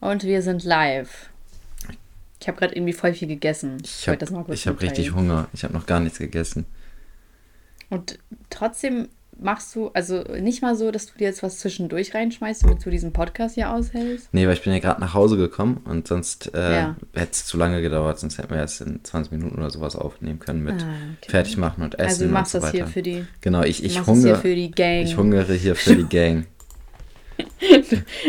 Und wir sind live. Ich habe gerade irgendwie voll viel gegessen. Ich habe hab richtig Hunger. Ich habe noch gar nichts gegessen. Und trotzdem machst du, also nicht mal so, dass du dir jetzt was zwischendurch reinschmeißt, damit du diesen Podcast hier aushältst? Nee, weil ich bin ja gerade nach Hause gekommen und sonst äh, ja. hätte es zu lange gedauert, sonst hätten wir erst in 20 Minuten oder sowas aufnehmen können mit ah, okay. Fertigmachen und Essen. Also du machst so das hier für die. Genau, ich, ich hungere. für die Gang. Ich hungere hier für die Gang.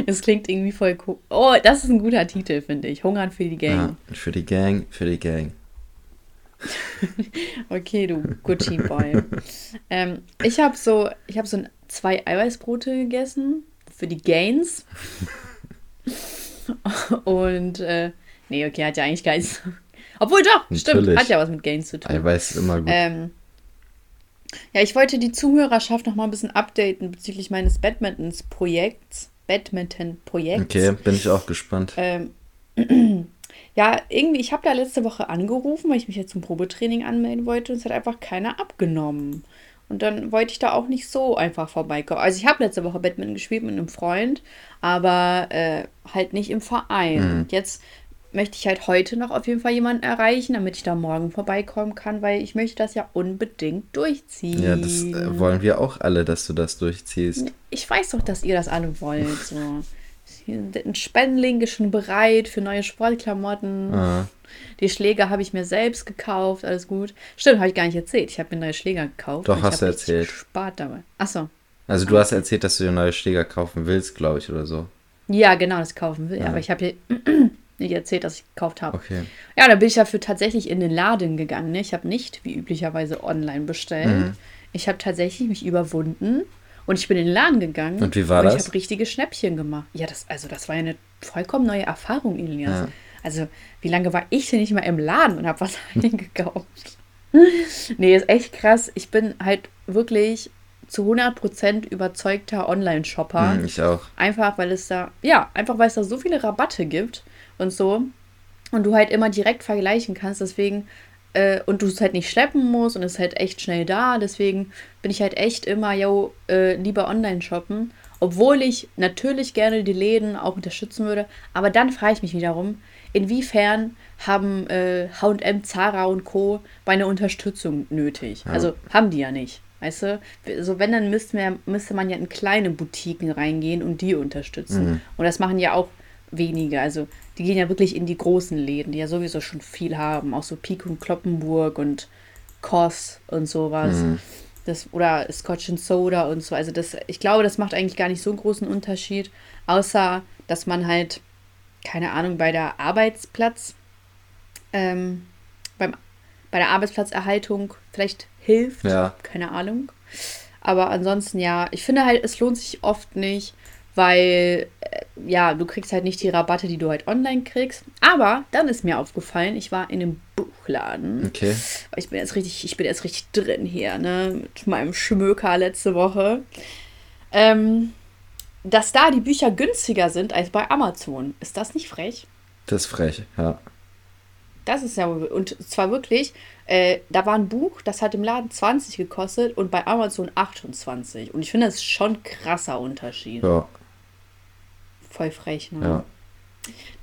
Es klingt irgendwie voll cool. Oh, das ist ein guter Titel, finde ich. Hungern für die Gang. Ja, für die Gang, für die Gang. okay, du Gucci Boy. ähm, ich habe so, ich habe so zwei Eiweißbrote gegessen für die Gains. Und äh, nee, okay, hat ja eigentlich keins. Obwohl doch, Natürlich. stimmt, hat ja was mit Gains zu tun. Eiweiß ist immer gut. Ähm, ja, ich wollte die Zuhörerschaft noch mal ein bisschen updaten bezüglich meines Badmintons-Projekts. Badminton-Projekts. Okay, bin ich auch gespannt. Ähm, ja, irgendwie, ich habe da letzte Woche angerufen, weil ich mich jetzt zum Probetraining anmelden wollte und es hat einfach keiner abgenommen. Und dann wollte ich da auch nicht so einfach vorbeikommen. Also ich habe letzte Woche Badminton gespielt mit einem Freund, aber äh, halt nicht im Verein. Mhm. Und jetzt möchte ich halt heute noch auf jeden Fall jemanden erreichen, damit ich da morgen vorbeikommen kann, weil ich möchte das ja unbedingt durchziehen. Ja, das äh, wollen wir auch alle, dass du das durchziehst. Ich weiß doch, dass ihr das alle wollt. So. Ein Spendling ist schon bereit für neue Sportklamotten. Aha. Die Schläger habe ich mir selbst gekauft, alles gut. Stimmt, habe ich gar nicht erzählt. Ich habe mir neue Schläger gekauft. Doch, hast du erzählt. Spart dabei. Achso. Also du hast erzählt, dass du dir neue Schläger kaufen willst, glaube ich, oder so. Ja, genau, das kaufen will. Ja. Aber ich habe hier nicht erzählt, dass ich gekauft habe. Okay. Ja, da bin ich dafür tatsächlich in den Laden gegangen. Ne? Ich habe nicht, wie üblicherweise, online bestellt. Mhm. Ich habe tatsächlich mich überwunden und ich bin in den Laden gegangen. Und wie war und das? Ich habe richtige Schnäppchen gemacht. Ja, das, also das war ja eine vollkommen neue Erfahrung, Elias. Ja. Also, wie lange war ich denn nicht mal im Laden und habe was eingekauft? nee, ist echt krass. Ich bin halt wirklich zu 100% überzeugter Online-Shopper. Mhm, ich auch. Einfach, weil es da, ja, einfach weil es da so viele Rabatte gibt und so. Und du halt immer direkt vergleichen kannst. Deswegen, äh, und du es halt nicht schleppen musst und es ist halt echt schnell da. Deswegen bin ich halt echt immer, yo, äh, lieber online shoppen. Obwohl ich natürlich gerne die Läden auch unterstützen würde. Aber dann frage ich mich wiederum, inwiefern haben äh, HM, Zara und Co. meine Unterstützung nötig? Ja. Also haben die ja nicht. Weißt du, also wenn, dann müsste man, müsste man ja in kleine Boutiquen reingehen und die unterstützen. Mhm. Und das machen ja auch wenige. Also die gehen ja wirklich in die großen Läden, die ja sowieso schon viel haben. Auch so Pik und Kloppenburg und Koss und sowas. Mhm. Das, oder Scotch and Soda und so. Also das, ich glaube, das macht eigentlich gar nicht so einen großen Unterschied, außer dass man halt, keine Ahnung, bei der Arbeitsplatz, ähm, beim, bei der Arbeitsplatzerhaltung vielleicht hilft. Ja. Keine Ahnung. Aber ansonsten ja, ich finde halt, es lohnt sich oft nicht, weil äh, ja, du kriegst halt nicht die Rabatte, die du halt online kriegst. Aber dann ist mir aufgefallen, ich war in einem Buchladen. Okay. Ich bin jetzt richtig, ich bin jetzt richtig drin hier, ne, mit meinem Schmöker letzte Woche. Ähm, dass da die Bücher günstiger sind als bei Amazon. Ist das nicht frech? Das ist frech, ja. Das ist ja, und zwar wirklich, äh, da war ein Buch, das hat im Laden 20 gekostet und bei Amazon 28. Und ich finde, das ist schon ein krasser Unterschied. Ja. Voll frech, ne? Ja.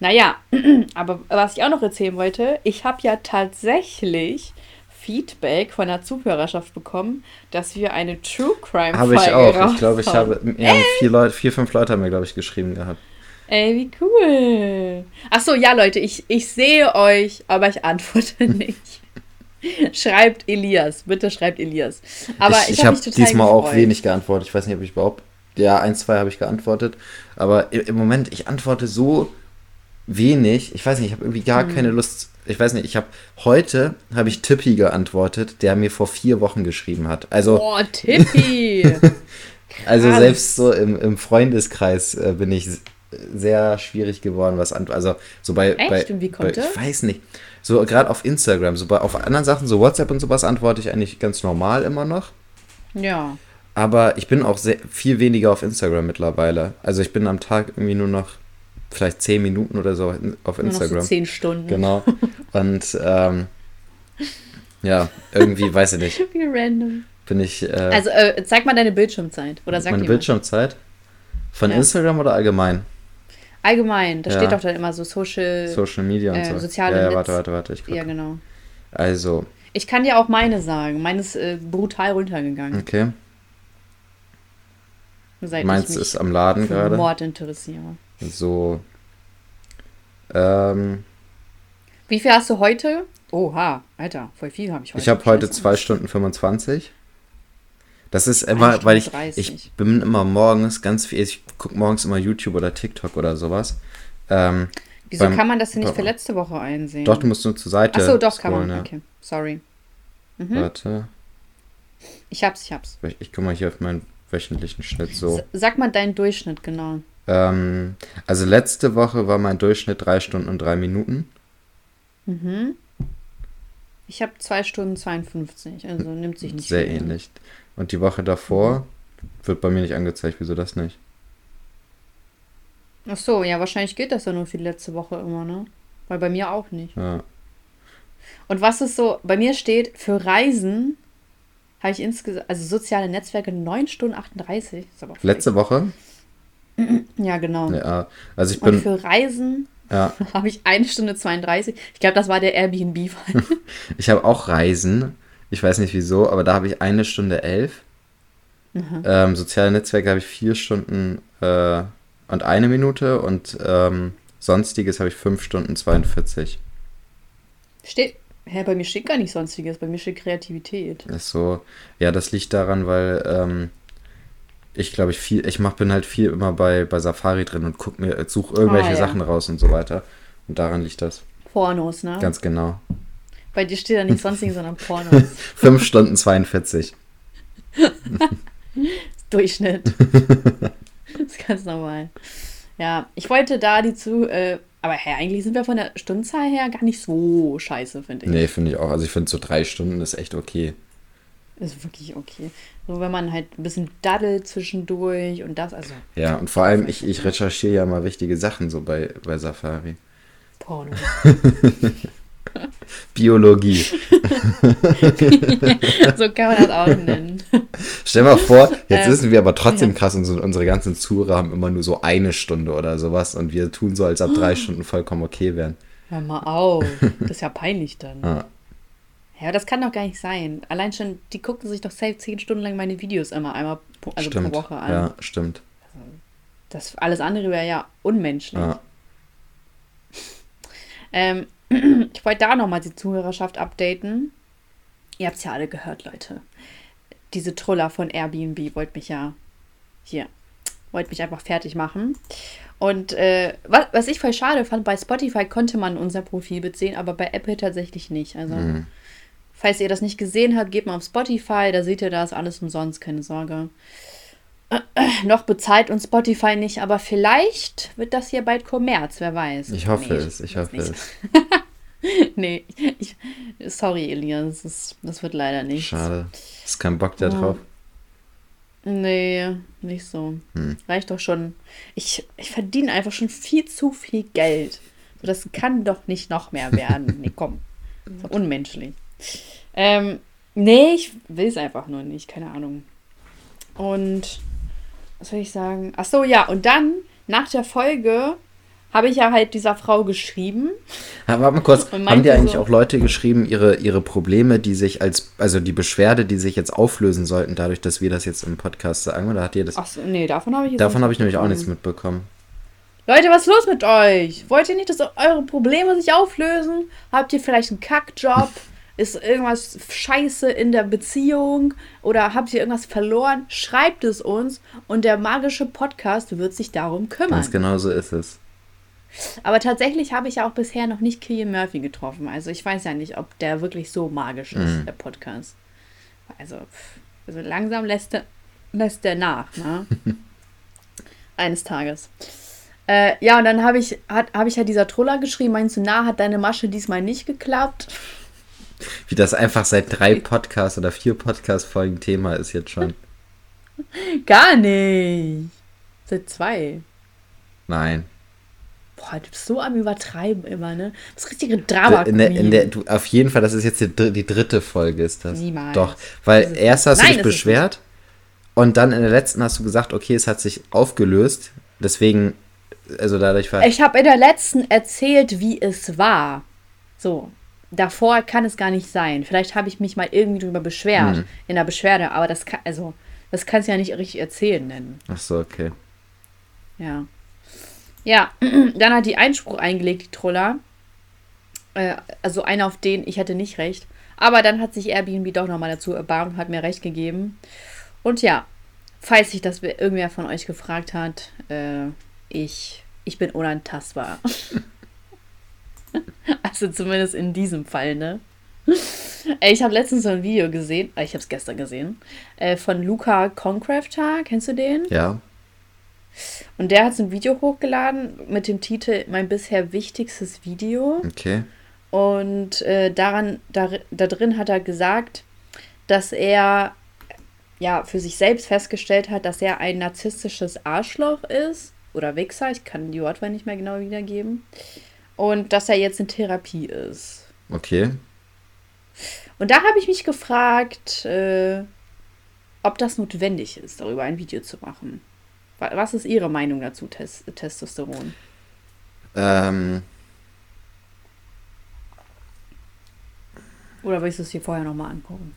Naja, aber was ich auch noch erzählen wollte, ich habe ja tatsächlich Feedback von der Zuhörerschaft bekommen, dass wir eine True Crime Habe ich auch. Ich glaube, ich habe ja, vier, Leute, vier, fünf Leute haben mir, glaube ich, geschrieben gehabt. Ey, wie cool. Achso, ja, Leute, ich, ich sehe euch, aber ich antworte nicht. schreibt Elias, bitte schreibt Elias. Aber ich, ich, ich habe diesmal gefreut. auch wenig geantwortet. Ich weiß nicht, ob ich überhaupt. Ja, ein, zwei habe ich geantwortet. Aber im Moment, ich antworte so wenig. Ich weiß nicht, ich habe irgendwie gar hm. keine Lust. Ich weiß nicht, ich habe heute habe ich Tippi geantwortet, der mir vor vier Wochen geschrieben hat. Also. Oh, Tippi! also selbst so im, im Freundeskreis äh, bin ich sehr schwierig geworden, was an, also so bei, Echt? bei, und wie kommt bei, ich weiß nicht, so gerade auf Instagram, so bei, auf anderen Sachen, so WhatsApp und sowas antworte ich eigentlich ganz normal immer noch. Ja. Aber ich bin auch sehr, viel weniger auf Instagram mittlerweile. Also ich bin am Tag irgendwie nur noch vielleicht zehn Minuten oder so auf Instagram. Nur noch so zehn Stunden. Genau. Und ähm, ja, irgendwie, weiß ich nicht. Wie random. Bin ich. Äh, also äh, zeig mal deine Bildschirmzeit. Oder sag meine Bildschirmzeit? Von ja. Instagram oder allgemein? Allgemein, da ja. steht doch dann immer so Social, Social Media und äh, so. Soziale ja, ja, warte, warte, warte. Ich ja, genau. Also. Ich kann dir auch meine sagen. Meine ist äh, brutal runtergegangen. Okay. Seit Meins ist am Laden gerade. Mord interessiere. So. Ähm. Wie viel hast du heute? Oha, Alter, voll viel habe ich heute. Ich habe heute 2 Stunden 25. Das ist immer, weil ich, ich bin immer morgens ganz viel, ich gucke morgens immer YouTube oder TikTok oder sowas. Ähm, Wieso beim, kann man das denn nicht für letzte Woche einsehen? Doch, du musst nur zur Seite. Achso, doch, scrollen, kann man. Ja. Okay, sorry. Mhm. Warte. Ich hab's, ich hab's. Ich, ich guck mal hier auf meinen wöchentlichen Schnitt so. Sag mal deinen Durchschnitt, genau. Ähm, also letzte Woche war mein Durchschnitt 3 Stunden und 3 Minuten. Mhm. Ich habe 2 Stunden 52, also nimmt sich nicht Sehr viel ähnlich. Und die Woche davor wird bei mir nicht angezeigt. Wieso das nicht? Ach so, ja, wahrscheinlich geht das ja nur für die letzte Woche immer, ne? Weil bei mir auch nicht. Ja. Und was ist so, bei mir steht, für Reisen habe ich insgesamt, also soziale Netzwerke 9 Stunden 38. letzte Woche? Ja, genau. Ja, also ich bin. Und für Reisen ja. habe ich 1 Stunde 32. Ich glaube, das war der Airbnb-Fall. ich habe auch Reisen. Ich weiß nicht wieso, aber da habe ich eine Stunde elf. Mhm. Ähm, soziale Netzwerke habe ich vier Stunden äh, und eine Minute und ähm, sonstiges habe ich fünf Stunden 42. Steht. Hä, bei mir steht gar nicht sonstiges, bei mir steht Kreativität. Ist so. Ja, das liegt daran, weil ähm, ich glaube, ich viel, ich mach, bin halt viel immer bei, bei Safari drin und guck mir, suche irgendwelche ah, ja. Sachen raus und so weiter. Und daran liegt das. Pornos, ne? Ganz genau. Bei dir steht da nicht sonstiges, sondern Pornos. 5 Stunden 42. Durchschnitt. das ist ganz normal. Ja, ich wollte da die zu, äh, aber hä, eigentlich sind wir von der Stundenzahl her gar nicht so scheiße, finde ich. Nee, finde ich auch. Also ich finde so drei Stunden ist echt okay. Ist wirklich okay. So, wenn man halt ein bisschen daddelt zwischendurch und das, also. Ja, und vor allem, ich, ich recherchiere ja mal wichtige Sachen so bei, bei Safari. Porno. Biologie. so kann man das auch nennen. Stell mal vor, jetzt ähm, wissen wir aber trotzdem krass, unsere, unsere ganzen Zuhörer haben immer nur so eine Stunde oder sowas und wir tun so, als ob drei Stunden vollkommen okay wären. Hör mal auf. Das ist ja peinlich dann. Ah. Ja, das kann doch gar nicht sein. Allein schon, die gucken sich doch safe zehn Stunden lang meine Videos immer einmal also stimmt. pro Woche an. Ja, stimmt. Also, das alles andere wäre ja unmenschlich. Ja. Ähm, ich wollte da nochmal die Zuhörerschaft updaten. Ihr habt es ja alle gehört, Leute. Diese Troller von Airbnb wollte mich ja hier, wollte mich einfach fertig machen. Und äh, was, was ich voll schade fand, bei Spotify konnte man unser Profil beziehen, aber bei Apple tatsächlich nicht. Also, mhm. falls ihr das nicht gesehen habt, geht mal auf Spotify, da seht ihr das alles umsonst, keine Sorge. Noch bezahlt uns Spotify nicht, aber vielleicht wird das hier bald Kommerz, wer weiß. Ich hoffe nee, es, ich hoffe es. nee, ich, sorry, Elias, das, das wird leider nicht. Schade. Ist kein Bock da drauf. Nee, nicht so. Hm. Reicht doch schon. Ich, ich verdiene einfach schon viel zu viel Geld. So, das kann doch nicht noch mehr werden. nee, komm. So unmenschlich. Ähm, nee, ich will es einfach nur nicht. Keine Ahnung. Und was soll ich sagen? Ach so, ja, und dann nach der Folge habe ich ja halt dieser Frau geschrieben. Ja, warte mal kurz, haben dir eigentlich so, auch Leute geschrieben, ihre, ihre Probleme, die sich als, also die Beschwerde, die sich jetzt auflösen sollten, dadurch, dass wir das jetzt im Podcast sagen, oder hat ihr das? Ach so, nee, davon habe ich jetzt Davon habe ich nämlich auch nichts mitbekommen. Leute, was ist los mit euch? Wollt ihr nicht, dass eure Probleme sich auflösen? Habt ihr vielleicht einen Kackjob? Ist irgendwas scheiße in der Beziehung oder habt ihr irgendwas verloren? Schreibt es uns und der magische Podcast wird sich darum kümmern. Ganz genau so ist es. Aber tatsächlich habe ich ja auch bisher noch nicht Killian Murphy getroffen. Also ich weiß ja nicht, ob der wirklich so magisch ist, mhm. der Podcast. Also, also langsam lässt der, lässt der nach, ne? Eines Tages. Äh, ja, und dann habe ich, hab ich ja dieser Troller geschrieben, meinst du, na, hat deine Masche diesmal nicht geklappt? Wie das einfach seit drei Podcasts oder vier Podcast-Folgen Thema ist jetzt schon. Gar nicht. Seit zwei. Nein. Boah, du bist so am Übertreiben immer, ne? Das ist richtige drama in der, in der, du, Auf jeden Fall, das ist jetzt die, die dritte Folge, ist das. Niemals. Doch, weil erst hast Nein, du dich beschwert und dann in der letzten hast du gesagt, okay, es hat sich aufgelöst, deswegen Also dadurch war. Ich habe in der letzten erzählt, wie es war. So. Davor kann es gar nicht sein. Vielleicht habe ich mich mal irgendwie drüber beschwert. Mhm. In der Beschwerde. Aber das kann, also, das kannst du ja nicht richtig erzählen nennen. Ach so, okay. Ja. Ja, dann hat die Einspruch eingelegt, die Troller. Äh, also einer, auf den ich hatte nicht recht. Aber dann hat sich Airbnb doch nochmal dazu erbarmt und hat mir recht gegeben. Und ja, falls sich das irgendwer von euch gefragt hat, äh, ich, ich bin unantastbar. also zumindest in diesem Fall, ne? Ich habe letztens so ein Video gesehen, äh, ich habe es gestern gesehen, äh, von Luca Concrafter. Kennst du den? Ja. Und der hat so ein Video hochgeladen mit dem Titel Mein bisher wichtigstes Video. Okay. Und äh, daran, da, da drin hat er gesagt, dass er ja für sich selbst festgestellt hat, dass er ein narzisstisches Arschloch ist oder Wichser, ich kann die Wortwahl nicht mehr genau wiedergeben. Und dass er jetzt in Therapie ist. Okay. Und da habe ich mich gefragt, äh, ob das notwendig ist, darüber ein Video zu machen. Was ist Ihre Meinung dazu, Tes Testosteron? Ähm. Oder willst du es dir vorher nochmal angucken?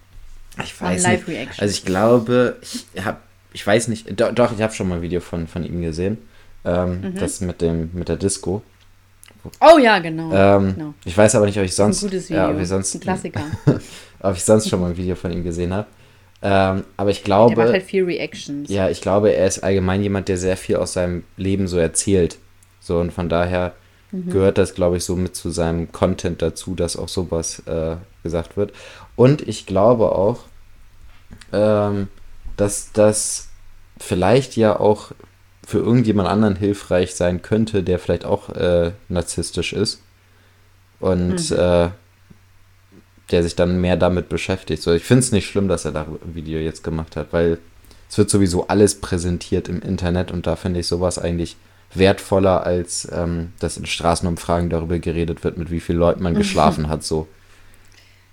Ich weiß nicht. Also ich glaube, ich habe, ich weiß nicht, doch, doch ich habe schon mal ein Video von, von ihm gesehen. Ähm, mhm. Das mit dem, mit der Disco. Oh ja, genau. Ähm, genau. Ich weiß aber nicht, ob ich sonst. Ein gutes Video. Ja, ob ich sonst, ein Klassiker. ob ich sonst schon mal ein Video von ihm gesehen habe. Ähm, aber ich glaube. Der macht halt viel Reactions. Ja, ich glaube, er ist allgemein jemand, der sehr viel aus seinem Leben so erzählt. So, und von daher mhm. gehört das, glaube ich, so mit zu seinem Content dazu, dass auch sowas äh, gesagt wird. Und ich glaube auch, ähm, dass das vielleicht ja auch für irgendjemand anderen hilfreich sein könnte, der vielleicht auch äh, narzisstisch ist. Und mhm. äh, der sich dann mehr damit beschäftigt. So, ich finde es nicht schlimm, dass er da ein Video jetzt gemacht hat, weil es wird sowieso alles präsentiert im Internet und da finde ich sowas eigentlich wertvoller, als ähm, dass in Straßenumfragen darüber geredet wird, mit wie vielen Leuten man geschlafen hat. So.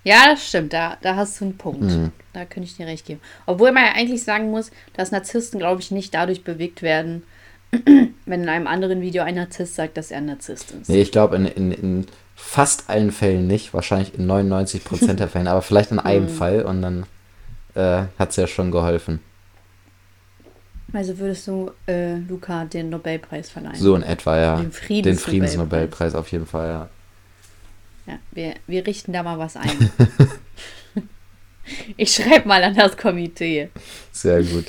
Ja, das stimmt, da, da hast du einen Punkt. Mhm. Da könnte ich dir recht geben. Obwohl man ja eigentlich sagen muss, dass Narzissten, glaube ich, nicht dadurch bewegt werden, wenn in einem anderen Video ein Narzisst sagt, dass er ein Narzisst ist. Nee, ich glaube, in, in, in fast allen Fällen nicht, wahrscheinlich in 99 Prozent der Fällen, aber vielleicht in einem mhm. Fall und dann äh, hat es ja schon geholfen. Also würdest du äh, Luca den Nobelpreis verleihen? So in etwa, ja. Den Friedensnobelpreis. Den Friedensnobelpreis auf jeden Fall, ja. Ja, wir, wir richten da mal was ein. ich schreibe mal an das Komitee. Sehr gut.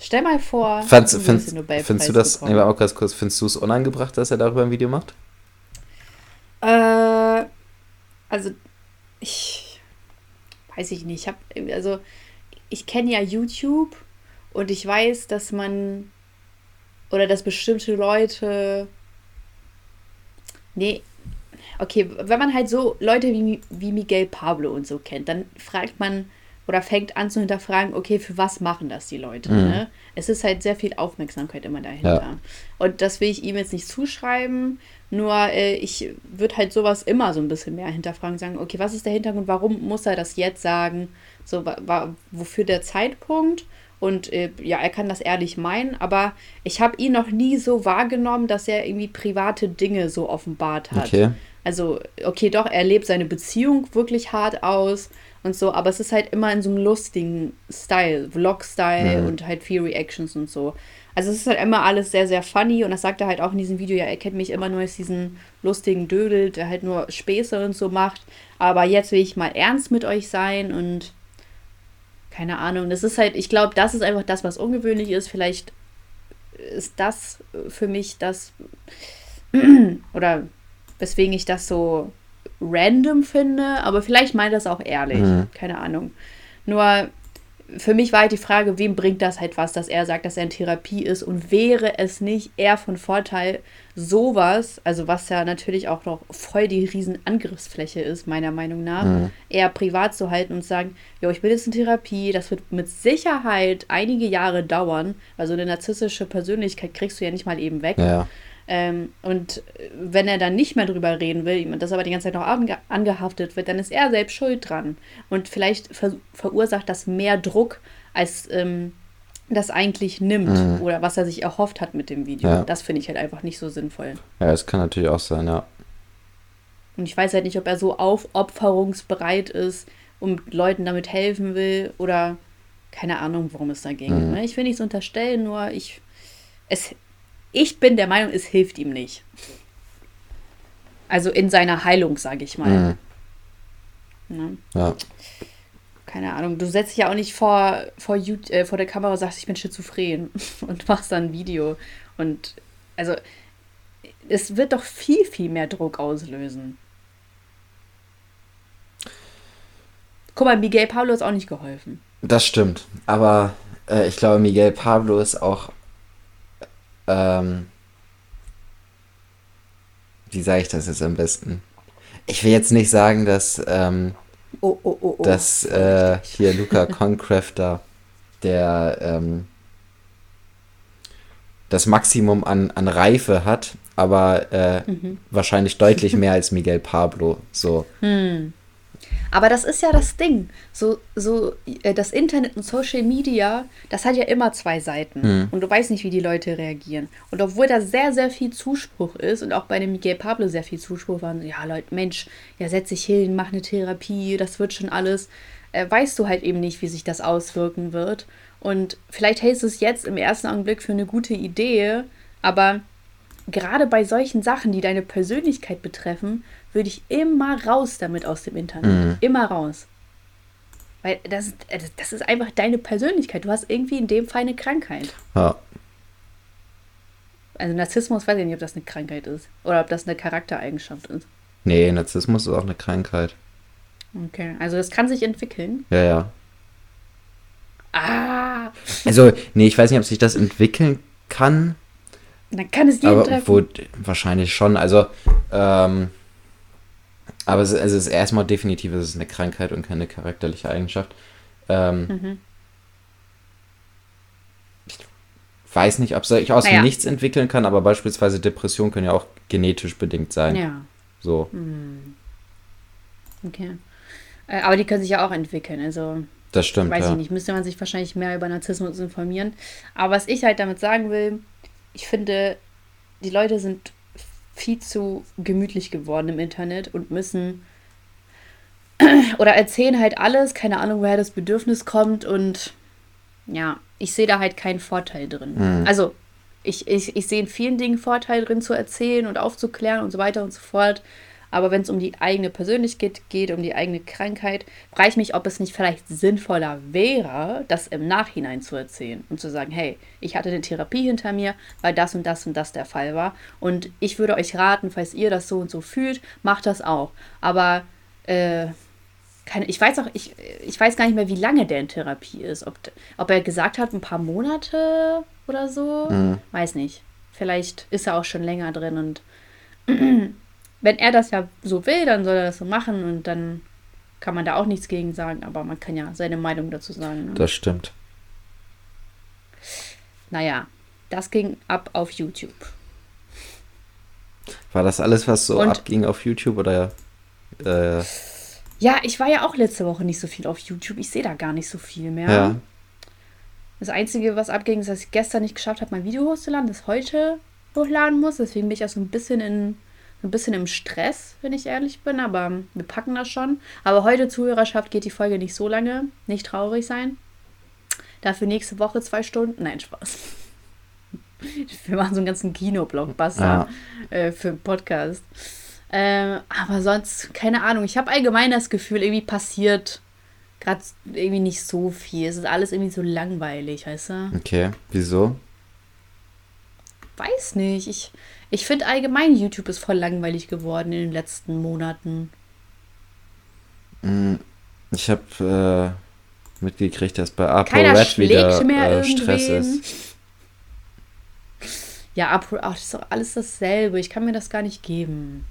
Stell mal vor, Fandst, du findest, findest du das, nee, auch ganz kurz, findest du es unangebracht, dass er darüber ein Video macht? Äh, also, ich weiß ich nicht. Ich habe, also, ich kenne ja YouTube und ich weiß, dass man oder dass bestimmte Leute. Nee, okay, wenn man halt so Leute wie, wie Miguel Pablo und so kennt, dann fragt man, oder fängt an zu hinterfragen, okay, für was machen das die Leute? Mhm. Ne? Es ist halt sehr viel Aufmerksamkeit immer dahinter. Ja. Und das will ich ihm jetzt nicht zuschreiben, nur äh, ich würde halt sowas immer so ein bisschen mehr hinterfragen, sagen, okay, was ist der Hintergrund, warum muss er das jetzt sagen? So, wa, wofür der Zeitpunkt? Und äh, ja, er kann das ehrlich meinen, aber ich habe ihn noch nie so wahrgenommen, dass er irgendwie private Dinge so offenbart hat. Okay. Also, okay, doch, er lebt seine Beziehung wirklich hart aus und so, aber es ist halt immer in so einem lustigen Style, Vlog-Style mhm. und halt viel Reactions und so. Also es ist halt immer alles sehr, sehr funny und das sagt er halt auch in diesem Video, ja, er kennt mich immer nur als diesen lustigen Dödel, der halt nur Späße und so macht, aber jetzt will ich mal ernst mit euch sein und keine Ahnung, das ist halt, ich glaube, das ist einfach das, was ungewöhnlich ist, vielleicht ist das für mich das, oder weswegen ich das so random finde, aber vielleicht meint das auch ehrlich. Mhm. Keine Ahnung. Nur für mich war halt die Frage, wem bringt das halt was, dass er sagt, dass er in Therapie ist und wäre es nicht eher von Vorteil, sowas, also was ja natürlich auch noch voll die riesen Angriffsfläche ist, meiner Meinung nach, mhm. eher privat zu halten und sagen, jo, ich bin jetzt in Therapie, das wird mit Sicherheit einige Jahre dauern, weil so eine narzisstische Persönlichkeit kriegst du ja nicht mal eben weg. Ja. Ähm, und wenn er dann nicht mehr drüber reden will, das aber die ganze Zeit noch ange angehaftet wird, dann ist er selbst schuld dran. Und vielleicht ver verursacht das mehr Druck, als ähm, das eigentlich nimmt mhm. oder was er sich erhofft hat mit dem Video. Ja. Das finde ich halt einfach nicht so sinnvoll. Ja, das kann natürlich auch sein, ja. Und ich weiß halt nicht, ob er so aufopferungsbereit ist und Leuten damit helfen will oder keine Ahnung, worum es da ging. Mhm. Ich will nichts unterstellen, nur ich, es, ich bin der Meinung, es hilft ihm nicht. Also in seiner Heilung, sage ich mal. Mhm. Ne? Ja keine Ahnung, du setzt dich ja auch nicht vor, vor, YouTube, äh, vor der Kamera und sagst, ich bin schizophren und machst dann ein Video. Und also, es wird doch viel, viel mehr Druck auslösen. Guck mal, Miguel Pablo ist auch nicht geholfen. Das stimmt. Aber äh, ich glaube, Miguel Pablo ist auch. Ähm, wie sage ich das jetzt am besten? Ich will jetzt nicht sagen, dass. Ähm, oh, oh, oh, oh. dass äh, hier Luca Concrafter, der ähm, das Maximum an, an Reife hat, aber äh, mhm. wahrscheinlich deutlich mehr als Miguel Pablo. So. Hm. Aber das ist ja das Ding. So, so äh, das Internet und Social Media, das hat ja immer zwei Seiten. Mhm. Und du weißt nicht, wie die Leute reagieren. Und obwohl da sehr, sehr viel Zuspruch ist und auch bei dem Miguel Pablo sehr viel Zuspruch war, ja, Leute, Mensch, ja, setz dich hin, mach eine Therapie, das wird schon alles, äh, weißt du halt eben nicht, wie sich das auswirken wird. Und vielleicht hältst du es jetzt im ersten Augenblick für eine gute Idee, aber gerade bei solchen Sachen, die deine Persönlichkeit betreffen, würde ich immer raus damit aus dem Internet. Mhm. Immer raus. Weil das, das ist einfach deine Persönlichkeit. Du hast irgendwie in dem Fall eine Krankheit. Ja. Also Narzissmus, weiß ich nicht, ob das eine Krankheit ist. Oder ob das eine Charaktereigenschaft ist. Nee, Narzissmus ist auch eine Krankheit. Okay, also das kann sich entwickeln. Ja, ja. Ah. Also, nee, ich weiß nicht, ob sich das entwickeln kann. Dann kann es jeden aber treffen. Wo, wahrscheinlich schon. Also, ähm, aber es, es ist erstmal definitiv, es ist eine Krankheit und keine charakterliche Eigenschaft. Ähm, mhm. Ich weiß nicht, ob sich aus naja. nichts entwickeln kann, aber beispielsweise Depressionen können ja auch genetisch bedingt sein. Ja. So. Mhm. Okay. Äh, aber die können sich ja auch entwickeln, also. Das stimmt. Weiß ja. ich nicht, müsste man sich wahrscheinlich mehr über Narzissmus informieren. Aber was ich halt damit sagen will, ich finde, die Leute sind viel zu gemütlich geworden im Internet und müssen oder erzählen halt alles, keine Ahnung, woher das Bedürfnis kommt und ja, ich sehe da halt keinen Vorteil drin. Mhm. Also ich, ich, ich sehe in vielen Dingen Vorteil drin zu erzählen und aufzuklären und so weiter und so fort. Aber wenn es um die eigene Persönlichkeit geht, um die eigene Krankheit, frage ich mich, ob es nicht vielleicht sinnvoller wäre, das im Nachhinein zu erzählen und zu sagen, hey, ich hatte eine Therapie hinter mir, weil das und das und das der Fall war. Und ich würde euch raten, falls ihr das so und so fühlt, macht das auch. Aber äh, ich weiß auch, ich, ich weiß gar nicht mehr, wie lange der in Therapie ist. Ob, ob er gesagt hat, ein paar Monate oder so. Mhm. Weiß nicht. Vielleicht ist er auch schon länger drin und wenn er das ja so will, dann soll er das so machen und dann kann man da auch nichts gegen sagen, aber man kann ja seine Meinung dazu sagen. Ne? Das stimmt. Naja, das ging ab auf YouTube. War das alles, was so und, abging auf YouTube oder? Äh, ja, ich war ja auch letzte Woche nicht so viel auf YouTube. Ich sehe da gar nicht so viel mehr. Ja. Das Einzige, was abging, ist, dass ich gestern nicht geschafft habe, mein Video hochzuladen, das heute hochladen muss. Deswegen bin ich auch so ein bisschen in ein bisschen im Stress, wenn ich ehrlich bin, aber wir packen das schon. Aber heute Zuhörerschaft geht die Folge nicht so lange. Nicht traurig sein. Dafür nächste Woche zwei Stunden. Nein, Spaß. Wir machen so einen ganzen Kino-Blockbuster ja. äh, für einen Podcast. Ähm, aber sonst, keine Ahnung. Ich habe allgemein das Gefühl, irgendwie passiert gerade irgendwie nicht so viel. Es ist alles irgendwie so langweilig, weißt du? Okay, wieso? Weiß nicht. Ich, ich finde allgemein, YouTube ist voll langweilig geworden in den letzten Monaten. Mm, ich habe äh, mitgekriegt, dass bei ApoRed wieder äh, Stress ist. Ja, Apo, ach, das ist doch alles dasselbe. Ich kann mir das gar nicht geben.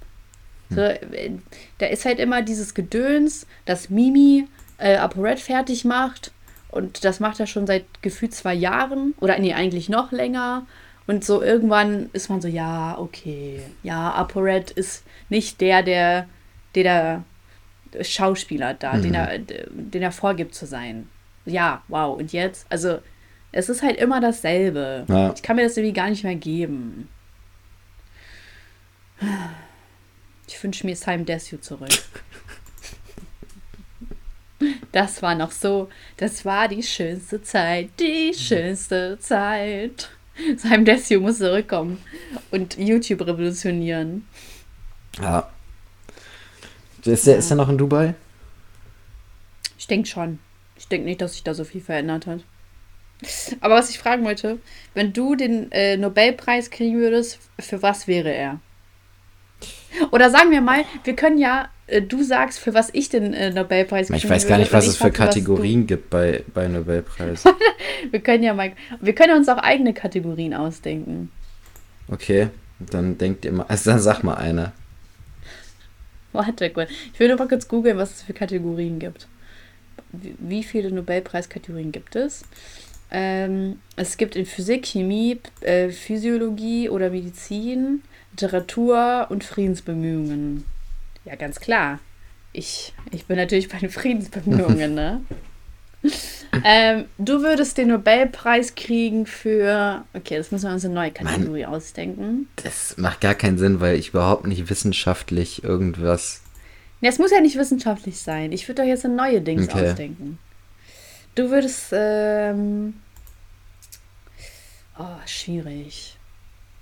Hm. So, äh, da ist halt immer dieses Gedöns, dass Mimi äh, ApoRed fertig macht. Und das macht er schon seit gefühlt zwei Jahren. Oder nee, eigentlich noch länger. Und so irgendwann ist man so, ja, okay, ja, ApoRed ist nicht der, der, der, der Schauspieler da, mhm. den, er, den er vorgibt zu sein. Ja, wow. Und jetzt? Also, Es ist halt immer dasselbe. Ja. Ich kann mir das irgendwie gar nicht mehr geben. Ich wünsche mir Simon Desue zurück. Das war noch so, das war die schönste Zeit, die schönste Zeit. Simon Desue muss zurückkommen und YouTube revolutionieren. Ja. Ist der, ist der noch in Dubai? Ich denke schon. Ich denke nicht, dass sich da so viel verändert hat. Aber was ich fragen wollte, wenn du den äh, Nobelpreis kriegen würdest, für was wäre er? Oder sagen wir mal, wir können ja, du sagst, für was ich den äh, Nobelpreis Ich weiß gar nicht, was es für Kategorien gibt bei, bei Nobelpreis. wir können ja mal, wir können uns auch eigene Kategorien ausdenken. Okay, dann denkt ihr mal, also dann sag mal eine. Warte kurz. Ich will nur mal kurz googeln, was es für Kategorien gibt. Wie, wie viele Nobelpreiskategorien gibt es? Ähm, es gibt in Physik, Chemie, äh, Physiologie oder Medizin, Literatur und Friedensbemühungen. Ja, ganz klar. Ich, ich bin natürlich bei den Friedensbemühungen, ne? ähm, du würdest den Nobelpreis kriegen für. Okay, das müssen wir uns eine neue Kategorie Mann, ausdenken. Das macht gar keinen Sinn, weil ich überhaupt nicht wissenschaftlich irgendwas. Ne, es muss ja nicht wissenschaftlich sein. Ich würde doch jetzt eine neue Dings okay. ausdenken. Du würdest. Ähm, oh, schwierig.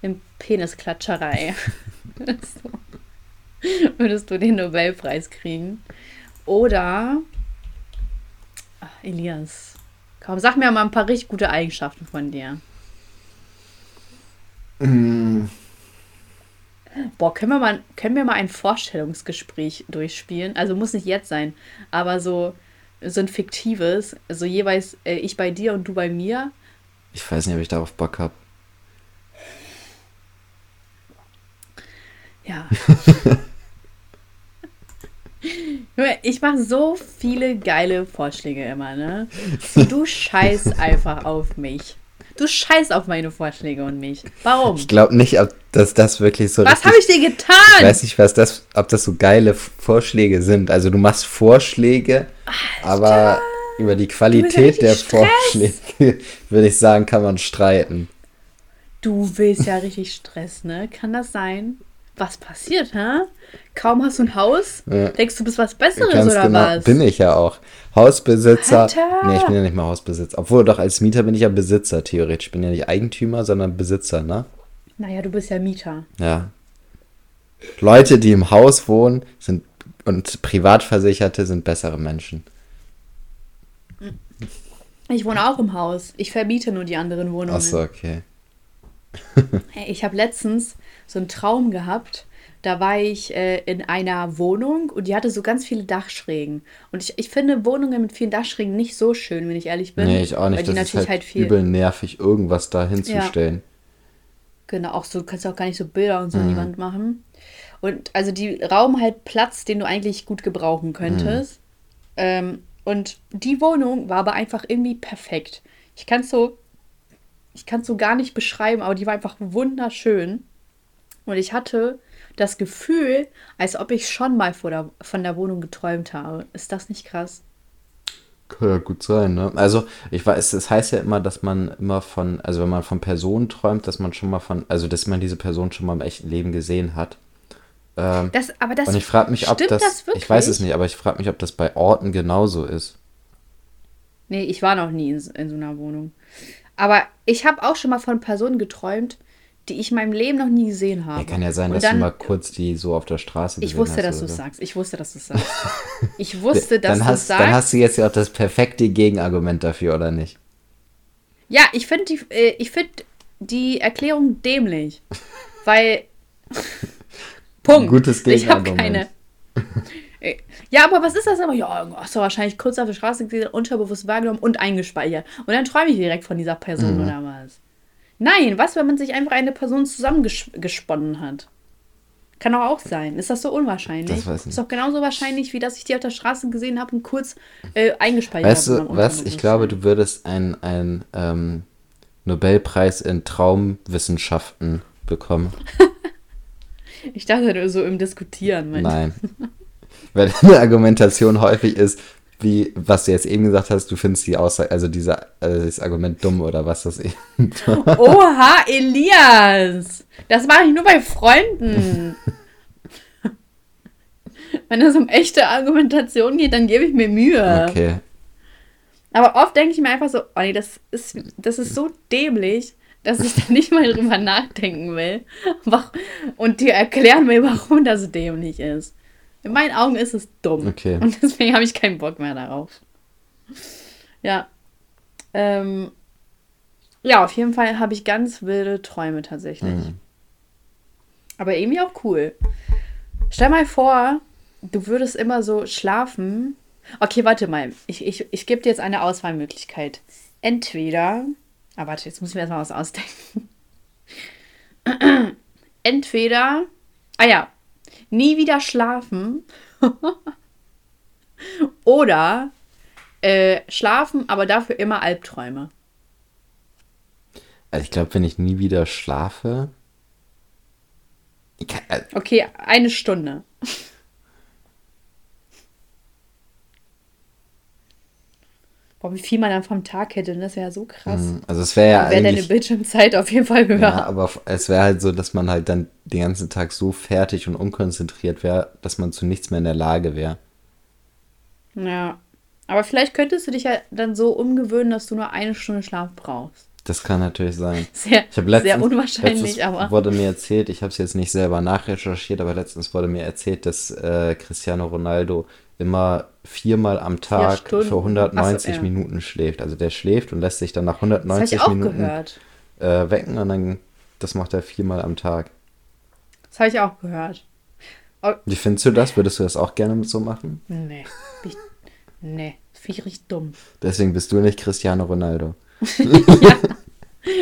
In Penisklatscherei. würdest du den Nobelpreis kriegen. Oder Ach, Elias. Komm, sag mir mal ein paar richtig gute Eigenschaften von dir. Mm. Boah, können wir, mal, können wir mal ein Vorstellungsgespräch durchspielen? Also muss nicht jetzt sein, aber so, so ein fiktives. Also jeweils äh, ich bei dir und du bei mir. Ich weiß nicht, ob ich darauf Bock habe. Ja. Ich mache so viele geile Vorschläge immer, ne? Du scheißt einfach auf mich. Du scheißt auf meine Vorschläge und mich. Warum? Ich glaube nicht, ob das, das wirklich so. Was habe ich dir getan? Ich weiß nicht, was das, ob das so geile Vorschläge sind. Also du machst Vorschläge, Alter, aber über die Qualität der Stress. Vorschläge würde ich sagen, kann man streiten. Du willst ja richtig Stress, ne? Kann das sein? Was passiert, hä? Kaum hast du ein Haus, ja. denkst du, bist was Besseres Ganz oder genau. was? Bin ich ja auch. Hausbesitzer. Alter. Nee, ich bin ja nicht mal Hausbesitzer. Obwohl, doch, als Mieter bin ich ja Besitzer, theoretisch. Ich bin ja nicht Eigentümer, sondern Besitzer, ne? Naja, du bist ja Mieter. Ja. Leute, die im Haus wohnen sind und Privatversicherte sind bessere Menschen. Ich wohne auch im Haus. Ich vermiete nur die anderen Wohnungen. Achso, okay. ich habe letztens so einen Traum gehabt. Da war ich äh, in einer Wohnung und die hatte so ganz viele Dachschrägen. Und ich, ich finde Wohnungen mit vielen Dachschrägen nicht so schön, wenn ich ehrlich bin. Nee, ich auch nicht. Weil die das natürlich ist halt, halt viel übel nervig, irgendwas da hinzustellen. Ja. Genau, auch so, du kannst auch gar nicht so Bilder und so mhm. an die. Wand machen. Und also die rauben halt Platz, den du eigentlich gut gebrauchen könntest. Mhm. Ähm, und die Wohnung war aber einfach irgendwie perfekt. Ich kann es so, ich kann es so gar nicht beschreiben, aber die war einfach wunderschön. Und ich hatte das Gefühl, als ob ich schon mal der, von der Wohnung geträumt habe. Ist das nicht krass? Kann ja gut sein, ne? Also, ich weiß, es heißt ja immer, dass man immer von, also wenn man von Personen träumt, dass man schon mal von, also dass man diese Person schon mal im echten Leben gesehen hat. Ähm, das, aber das und ich frage mich, ob das, das ich weiß es nicht, aber ich frage mich, ob das bei Orten genauso ist. Nee, ich war noch nie in, in so einer Wohnung. Aber ich habe auch schon mal von Personen geträumt, die ich in meinem Leben noch nie gesehen habe. Ja, kann ja sein, und dass dann, du mal kurz die so auf der Straße gesehen Ich wusste, dass du es sagst. Ich wusste, dass du es sagst. Ich wusste, dass du es sagst. Dann hast du jetzt ja auch das perfekte Gegenargument dafür, oder nicht? Ja, ich finde die, äh, find die Erklärung dämlich. Weil. Punkt. Gutes Gegenargument. Ich habe keine. Äh, ja, aber was ist das aber? Ja, hast du wahrscheinlich kurz auf der Straße gesehen, unterbewusst wahrgenommen und eingespeichert. Und dann träume ich direkt von dieser Person mhm. oder was? Nein, was, wenn man sich einfach eine Person zusammengesponnen hat? Kann auch, auch sein. Ist das so unwahrscheinlich? Das weiß ich nicht. Ist doch genauso wahrscheinlich, wie dass ich die auf der Straße gesehen habe und kurz äh, eingespeichert habe. Weißt du, was? Ich glaube, du würdest einen, ähm, Nobelpreis in Traumwissenschaften bekommen. ich dachte nur so im Diskutieren. Nein. Weil deine Argumentation häufig ist, wie, was du jetzt eben gesagt hast, du findest die Aussage, also diese, also das Argument dumm oder was das eben. Oha, Elias! Das mache ich nur bei Freunden. Wenn es um echte Argumentation geht, dann gebe ich mir Mühe. Okay. Aber oft denke ich mir einfach so, oh nee, das ist, das ist so dämlich, dass ich da nicht mal drüber nachdenken will. Und dir erklären will, warum das dämlich ist. In meinen Augen ist es dumm. Okay. Und deswegen habe ich keinen Bock mehr darauf. Ja. Ähm, ja, auf jeden Fall habe ich ganz wilde Träume tatsächlich. Mhm. Aber irgendwie auch cool. Stell mal vor, du würdest immer so schlafen. Okay, warte mal. Ich, ich, ich gebe dir jetzt eine Auswahlmöglichkeit. Entweder. Ah, warte, jetzt muss ich mir erstmal was ausdenken. Entweder. Ah ja. Nie wieder schlafen. Oder äh, schlafen, aber dafür immer Albträume. Also ich glaube, wenn ich nie wieder schlafe. Kann, äh, okay, eine Stunde. Boah, wie viel man dann vom Tag hätte, das wäre ja so krass. Mhm, also es wäre ja wäre deine Bildschirmzeit auf jeden Fall höher. Ja, aber es wäre halt so, dass man halt dann den ganzen Tag so fertig und unkonzentriert wäre, dass man zu nichts mehr in der Lage wäre. Ja. Aber vielleicht könntest du dich ja dann so umgewöhnen, dass du nur eine Stunde Schlaf brauchst. Das kann natürlich sein. Sehr, ich letztens, sehr unwahrscheinlich, aber. wurde mir erzählt, ich habe es jetzt nicht selber nachrecherchiert, aber letztens wurde mir erzählt, dass äh, Cristiano Ronaldo immer viermal am Tag für 190 so, ja. Minuten schläft. Also der schläft und lässt sich dann nach 190 Minuten äh, wecken und dann das macht er viermal am Tag. Das habe ich auch gehört. Wie findest du das? Würdest du das auch gerne so machen? Nee. Ich, nee, das finde ich richtig dumm. Deswegen bist du nicht Cristiano Ronaldo. ja.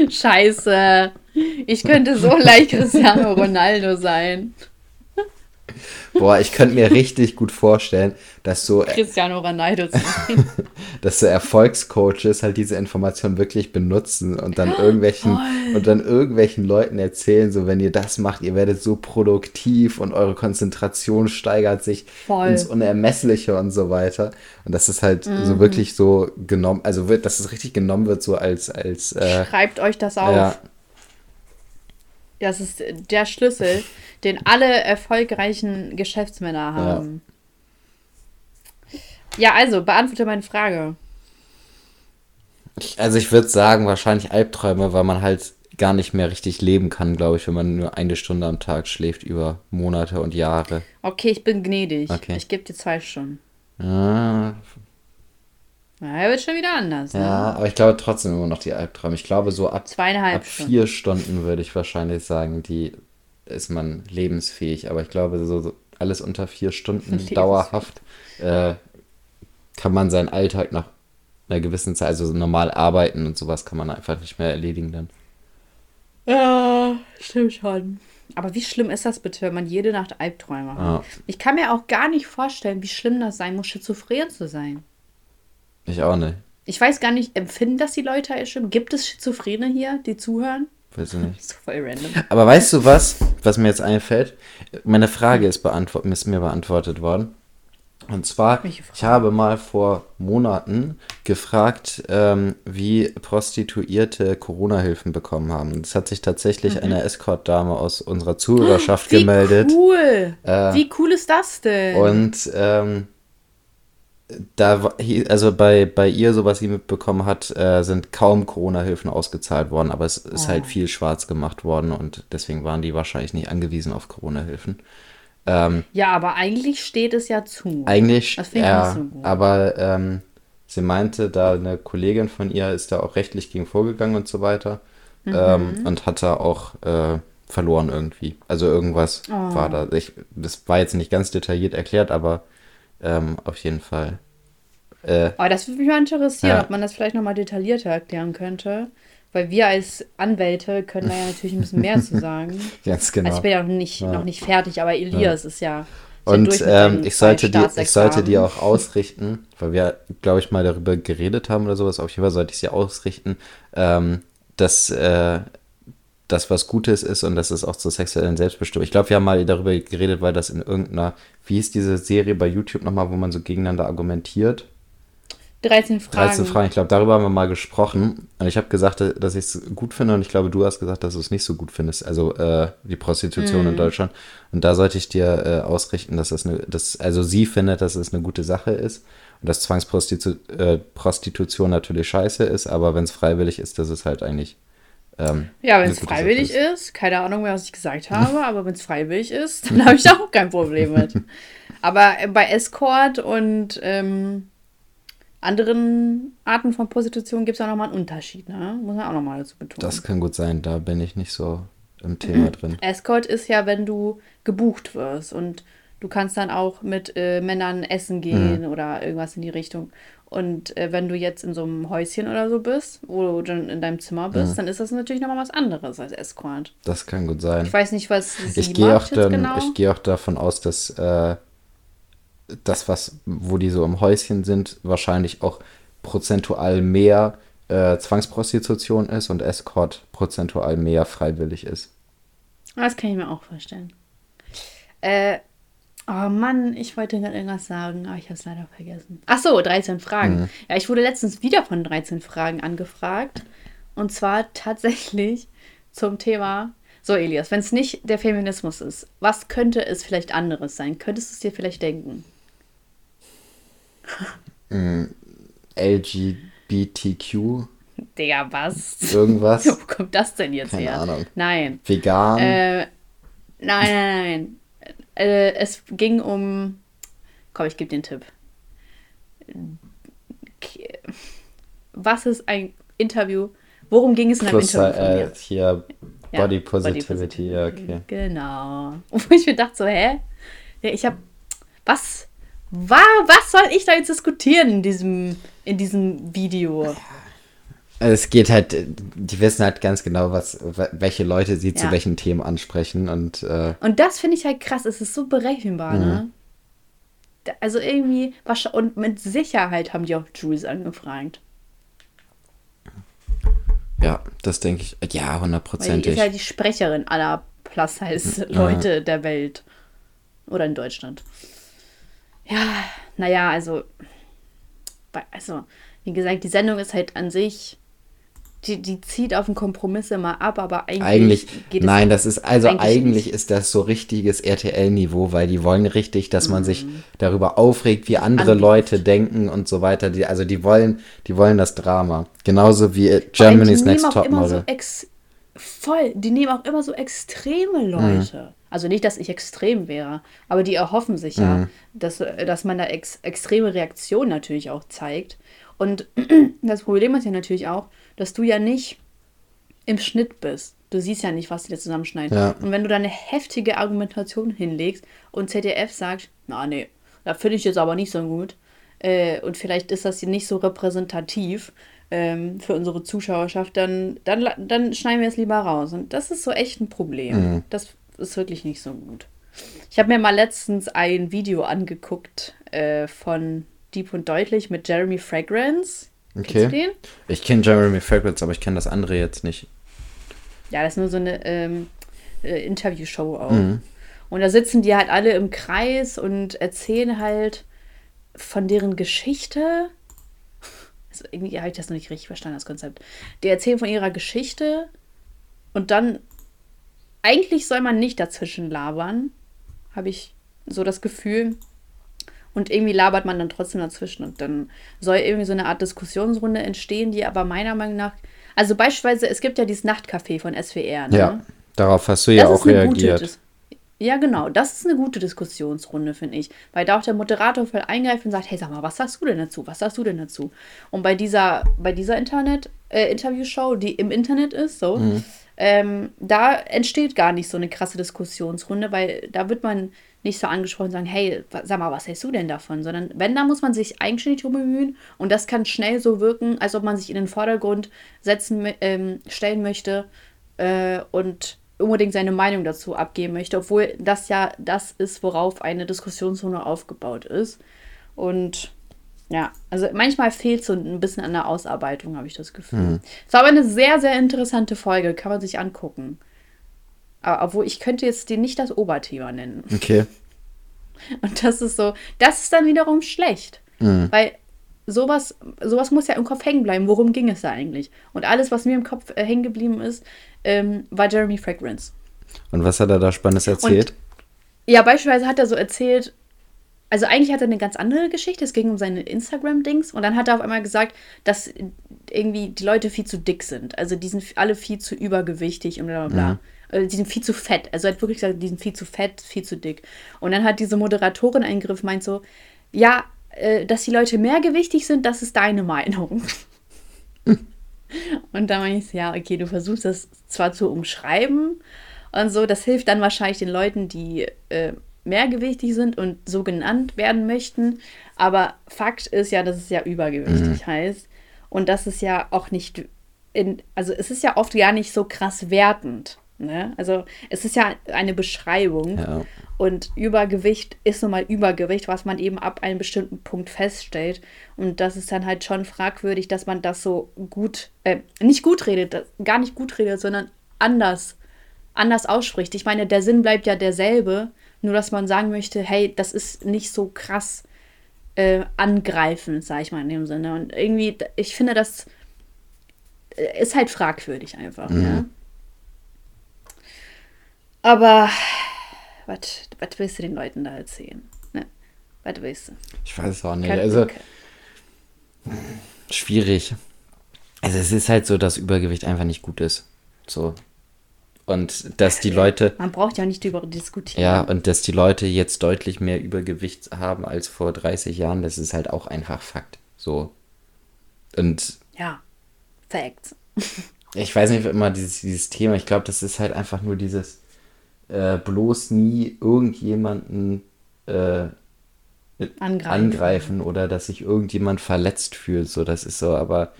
Scheiße. Ich könnte so leicht Cristiano Ronaldo sein. Boah, ich könnte mir richtig gut vorstellen, dass so. Cristiano Ronaldo dass so Erfolgscoaches halt diese Information wirklich benutzen und dann irgendwelchen Voll. und dann irgendwelchen Leuten erzählen, so wenn ihr das macht, ihr werdet so produktiv und eure Konzentration steigert sich Voll. ins Unermessliche und so weiter. Und dass es halt mhm. so wirklich so genommen, also wird, dass es richtig genommen wird, so als. als äh, Schreibt euch das auf. Ja. Das ist der Schlüssel den alle erfolgreichen Geschäftsmänner haben. Ja, ja also beantworte meine Frage. Ich, also ich würde sagen, wahrscheinlich Albträume, weil man halt gar nicht mehr richtig leben kann, glaube ich, wenn man nur eine Stunde am Tag schläft über Monate und Jahre. Okay, ich bin gnädig. Okay. Ich gebe dir zwei Stunden. Ja. Na, wird schon wieder anders. Ne? Ja, aber ich glaube trotzdem immer noch die Albträume. Ich glaube, so ab, Zweieinhalb ab vier Stunden würde ich wahrscheinlich sagen, die ist man lebensfähig. Aber ich glaube, so, so alles unter vier Stunden dauerhaft äh, kann man seinen Alltag nach einer gewissen Zeit, also normal arbeiten und sowas kann man einfach nicht mehr erledigen dann. Ja, stimmt schon. Aber wie schlimm ist das bitte, wenn man jede Nacht Albträume hat? Ja. Ich kann mir auch gar nicht vorstellen, wie schlimm das sein muss, schizophren zu sein. Ich auch nicht. Ich weiß gar nicht, empfinden das die Leute als schlimm? Gibt es Schizophrene hier, die zuhören? Weiß ich nicht. So voll random. Aber weißt du was, was mir jetzt einfällt? Meine Frage ist, beantwort ist mir beantwortet worden. Und zwar, ich habe mal vor Monaten gefragt, ähm, wie Prostituierte Corona-Hilfen bekommen haben. Es hat sich tatsächlich mhm. eine Escort-Dame aus unserer Zuhörerschaft oh, gemeldet. Cool! Äh, wie cool ist das denn? Und ähm, da, also bei, bei ihr, so was sie mitbekommen hat, äh, sind kaum Corona-Hilfen ausgezahlt worden, aber es ist halt oh. halt viel schwarz gemacht worden und deswegen waren die wahrscheinlich nicht angewiesen auf Corona-Hilfen. Ähm, ja, aber eigentlich steht es ja zu. Eigentlich, das ja, so aber ähm, sie meinte, da eine Kollegin von ihr ist da auch rechtlich gegen vorgegangen und so weiter mhm. ähm, und hat da auch äh, verloren irgendwie. Also irgendwas oh. war da. Ich, das war jetzt nicht ganz detailliert erklärt, aber ähm, auf jeden Fall. Äh, Aber das würde mich mal interessieren, ja. ob man das vielleicht nochmal detaillierter erklären könnte. Weil wir als Anwälte können da ja natürlich ein bisschen mehr zu sagen. Ganz genau. Also ich bin ja noch nicht, ja. noch nicht fertig, aber Elias ja. ist ja. Und ähm, ich, sollte die, ich sollte die auch ausrichten, weil wir, glaube ich, mal darüber geredet haben oder sowas. Auf jeden Fall sollte ich sie ausrichten, ähm, dass äh, das was Gutes ist und dass es auch zur sexuellen Selbstbestimmung. Ich glaube, wir haben mal darüber geredet, weil das in irgendeiner, wie ist diese Serie bei YouTube nochmal, wo man so gegeneinander argumentiert? 13 Fragen. 13 Fragen, ich glaube, darüber haben wir mal gesprochen. Und ich habe gesagt, dass ich es gut finde und ich glaube, du hast gesagt, dass du es nicht so gut findest. Also äh, die Prostitution mm. in Deutschland. Und da sollte ich dir äh, ausrichten, dass das eine, dass, also sie findet, dass es eine gute Sache ist und dass Zwangsprostitution äh, natürlich scheiße ist, aber wenn es freiwillig ist, dass es halt eigentlich. Ähm, ja, wenn es freiwillig ist. ist, keine Ahnung mehr, was ich gesagt habe, aber wenn es freiwillig ist, dann habe ich da auch kein Problem mit. Aber bei Escort und ähm, anderen Arten von Prostitution gibt es auch nochmal einen Unterschied, ne? Muss man auch nochmal dazu betonen. Das kann gut sein, da bin ich nicht so im Thema drin. Escort ist ja, wenn du gebucht wirst und du kannst dann auch mit äh, Männern essen gehen mhm. oder irgendwas in die Richtung. Und äh, wenn du jetzt in so einem Häuschen oder so bist, wo du dann in deinem Zimmer bist, mhm. dann ist das natürlich nochmal was anderes als Escort. Das kann gut sein. Ich weiß nicht, was sie ich gehe auch, dann, genau. Ich gehe auch davon aus, dass äh, das, was, wo die so im Häuschen sind, wahrscheinlich auch prozentual mehr äh, Zwangsprostitution ist und Escort prozentual mehr freiwillig ist. Das kann ich mir auch vorstellen. Äh, oh Mann, ich wollte gerade irgendwas sagen, aber ich habe es leider vergessen. Ach so, 13 Fragen. Mhm. Ja, ich wurde letztens wieder von 13 Fragen angefragt. Und zwar tatsächlich zum Thema so, Elias, wenn es nicht der Feminismus ist, was könnte es vielleicht anderes sein? Könntest du es dir vielleicht denken? mm, LGBTQ. Digga, was? Irgendwas? Wo kommt das denn jetzt Keine her? Ahnung. Nein. Vegan? Äh, nein, nein, nein. Äh, es ging um. Komm, ich gebe den Tipp. Was ist ein Interview? Worum ging es in einem Plus, Interview? Von äh, hier Body Positivity, ja, okay. Genau. Wo ich mir dachte so, hä? Ja, ich habe was was soll ich da jetzt diskutieren in diesem, in diesem Video? Es geht halt, die wissen halt ganz genau, was, welche Leute sie ja. zu welchen Themen ansprechen und. Äh, und das finde ich halt krass, es ist so berechenbar, ne? Mhm. Also irgendwie, und mit Sicherheit haben die auch Jules angefragt. Ja, das denke ich. Ja, hundertprozentig. Die ist halt die Sprecherin aller Plus-Size-Leute mhm. der Welt. Oder in Deutschland. Ja, naja, also, also, wie gesagt, die Sendung ist halt an sich, die, die zieht auf den Kompromiss immer ab, aber eigentlich, eigentlich geht Nein, das ist, also eigentlich, eigentlich ist das so richtiges RTL-Niveau, weil die wollen richtig, dass man sich mhm. darüber aufregt, wie andere Anbiet. Leute denken und so weiter. Die, also die wollen, die wollen das Drama. Genauso wie Germany's Next Top Model. So voll, die nehmen auch immer so extreme Leute. Mhm. Also nicht, dass ich extrem wäre, aber die erhoffen sich ja, mhm. dass, dass man da ex extreme Reaktionen natürlich auch zeigt. Und das Problem ist ja natürlich auch, dass du ja nicht im Schnitt bist. Du siehst ja nicht, was die da zusammenschneiden. Ja. Und wenn du da eine heftige Argumentation hinlegst und ZDF sagt, na nee, da finde ich jetzt aber nicht so gut. Äh, und vielleicht ist das hier nicht so repräsentativ ähm, für unsere Zuschauerschaft, dann, dann, dann schneiden wir es lieber raus. Und das ist so echt ein Problem. Mhm. Das ist wirklich nicht so gut. Ich habe mir mal letztens ein Video angeguckt äh, von Deep und Deutlich mit Jeremy Fragrance. Okay. Ich kenne Jeremy Fragrance, aber ich kenne das andere jetzt nicht. Ja, das ist nur so eine ähm, äh, Interviewshow auch. Mhm. Und da sitzen die halt alle im Kreis und erzählen halt von deren Geschichte. Also irgendwie habe ich das noch nicht richtig verstanden, das Konzept. Die erzählen von ihrer Geschichte und dann eigentlich soll man nicht dazwischen labern, habe ich so das Gefühl. Und irgendwie labert man dann trotzdem dazwischen. Und dann soll irgendwie so eine Art Diskussionsrunde entstehen, die aber meiner Meinung nach. Also beispielsweise, es gibt ja dieses Nachtcafé von SWR. Ne? Ja, darauf hast du ja auch reagiert. ja, genau. Das ist eine gute Diskussionsrunde, finde ich. Weil da auch der Moderator voll eingreift und sagt, hey, sag mal, was sagst du denn dazu? Was sagst du denn dazu? Und bei dieser, bei dieser Internet, äh, Interviewshow, die im Internet ist, so, mhm ähm, da entsteht gar nicht so eine krasse Diskussionsrunde, weil da wird man nicht so angesprochen sagen, hey, sag mal, was hältst du denn davon? Sondern wenn, da muss man sich eigenständig drum bemühen und das kann schnell so wirken, als ob man sich in den Vordergrund setzen, ähm, stellen möchte äh, und unbedingt seine Meinung dazu abgeben möchte, obwohl das ja das ist, worauf eine Diskussionsrunde aufgebaut ist. Und ja, also manchmal fehlt so ein bisschen an der Ausarbeitung, habe ich das Gefühl. Mhm. Es war aber eine sehr, sehr interessante Folge, kann man sich angucken. Obwohl ich könnte jetzt den nicht das Oberthema nennen. Okay. Und das ist so, das ist dann wiederum schlecht. Mhm. Weil sowas, sowas muss ja im Kopf hängen bleiben. Worum ging es da eigentlich? Und alles, was mir im Kopf äh, hängen geblieben ist, ähm, war Jeremy Fragrance. Und was hat er da Spannendes erzählt? Und, ja, beispielsweise hat er so erzählt, also eigentlich hat er eine ganz andere Geschichte. Es ging um seine Instagram-Dings. Und dann hat er auf einmal gesagt, dass irgendwie die Leute viel zu dick sind. Also die sind alle viel zu übergewichtig und bla bla bla. Mhm. Also die sind viel zu fett. Also er hat wirklich gesagt, die sind viel zu fett, viel zu dick. Und dann hat diese Moderatorin eingriff, meint so, ja, äh, dass die Leute mehrgewichtig sind, das ist deine Meinung. und da meine ich, so, ja, okay, du versuchst das zwar zu umschreiben und so, das hilft dann wahrscheinlich den Leuten, die äh, mehrgewichtig sind und so genannt werden möchten. Aber Fakt ist ja, dass es ja übergewichtig mhm. heißt. Und das ist ja auch nicht in, also es ist ja oft gar nicht so krass wertend. Ne? Also es ist ja eine Beschreibung. Ja. Und Übergewicht ist nun mal Übergewicht, was man eben ab einem bestimmten Punkt feststellt. Und das ist dann halt schon fragwürdig, dass man das so gut, äh, nicht gut redet, gar nicht gut redet, sondern anders, anders ausspricht. Ich meine, der Sinn bleibt ja derselbe, nur dass man sagen möchte, hey, das ist nicht so krass äh, angreifend, sage ich mal in dem Sinne. Und irgendwie, ich finde, das äh, ist halt fragwürdig einfach. Mhm. Ja? Aber was willst du den Leuten da erzählen? Ne? Was willst du? Ich weiß es auch nicht. Kann also, schwierig. Also, es ist halt so, dass Übergewicht einfach nicht gut ist. So. Und dass die Leute. Man braucht ja nicht darüber diskutieren. Ja, und dass die Leute jetzt deutlich mehr Übergewicht haben als vor 30 Jahren, das ist halt auch einfach Fakt. So. Und. Ja, Facts. ich weiß nicht immer dieses, dieses Thema, ich glaube, das ist halt einfach nur dieses äh, bloß nie irgendjemanden äh, angreifen. angreifen. oder dass sich irgendjemand verletzt fühlt. So, das ist so, aber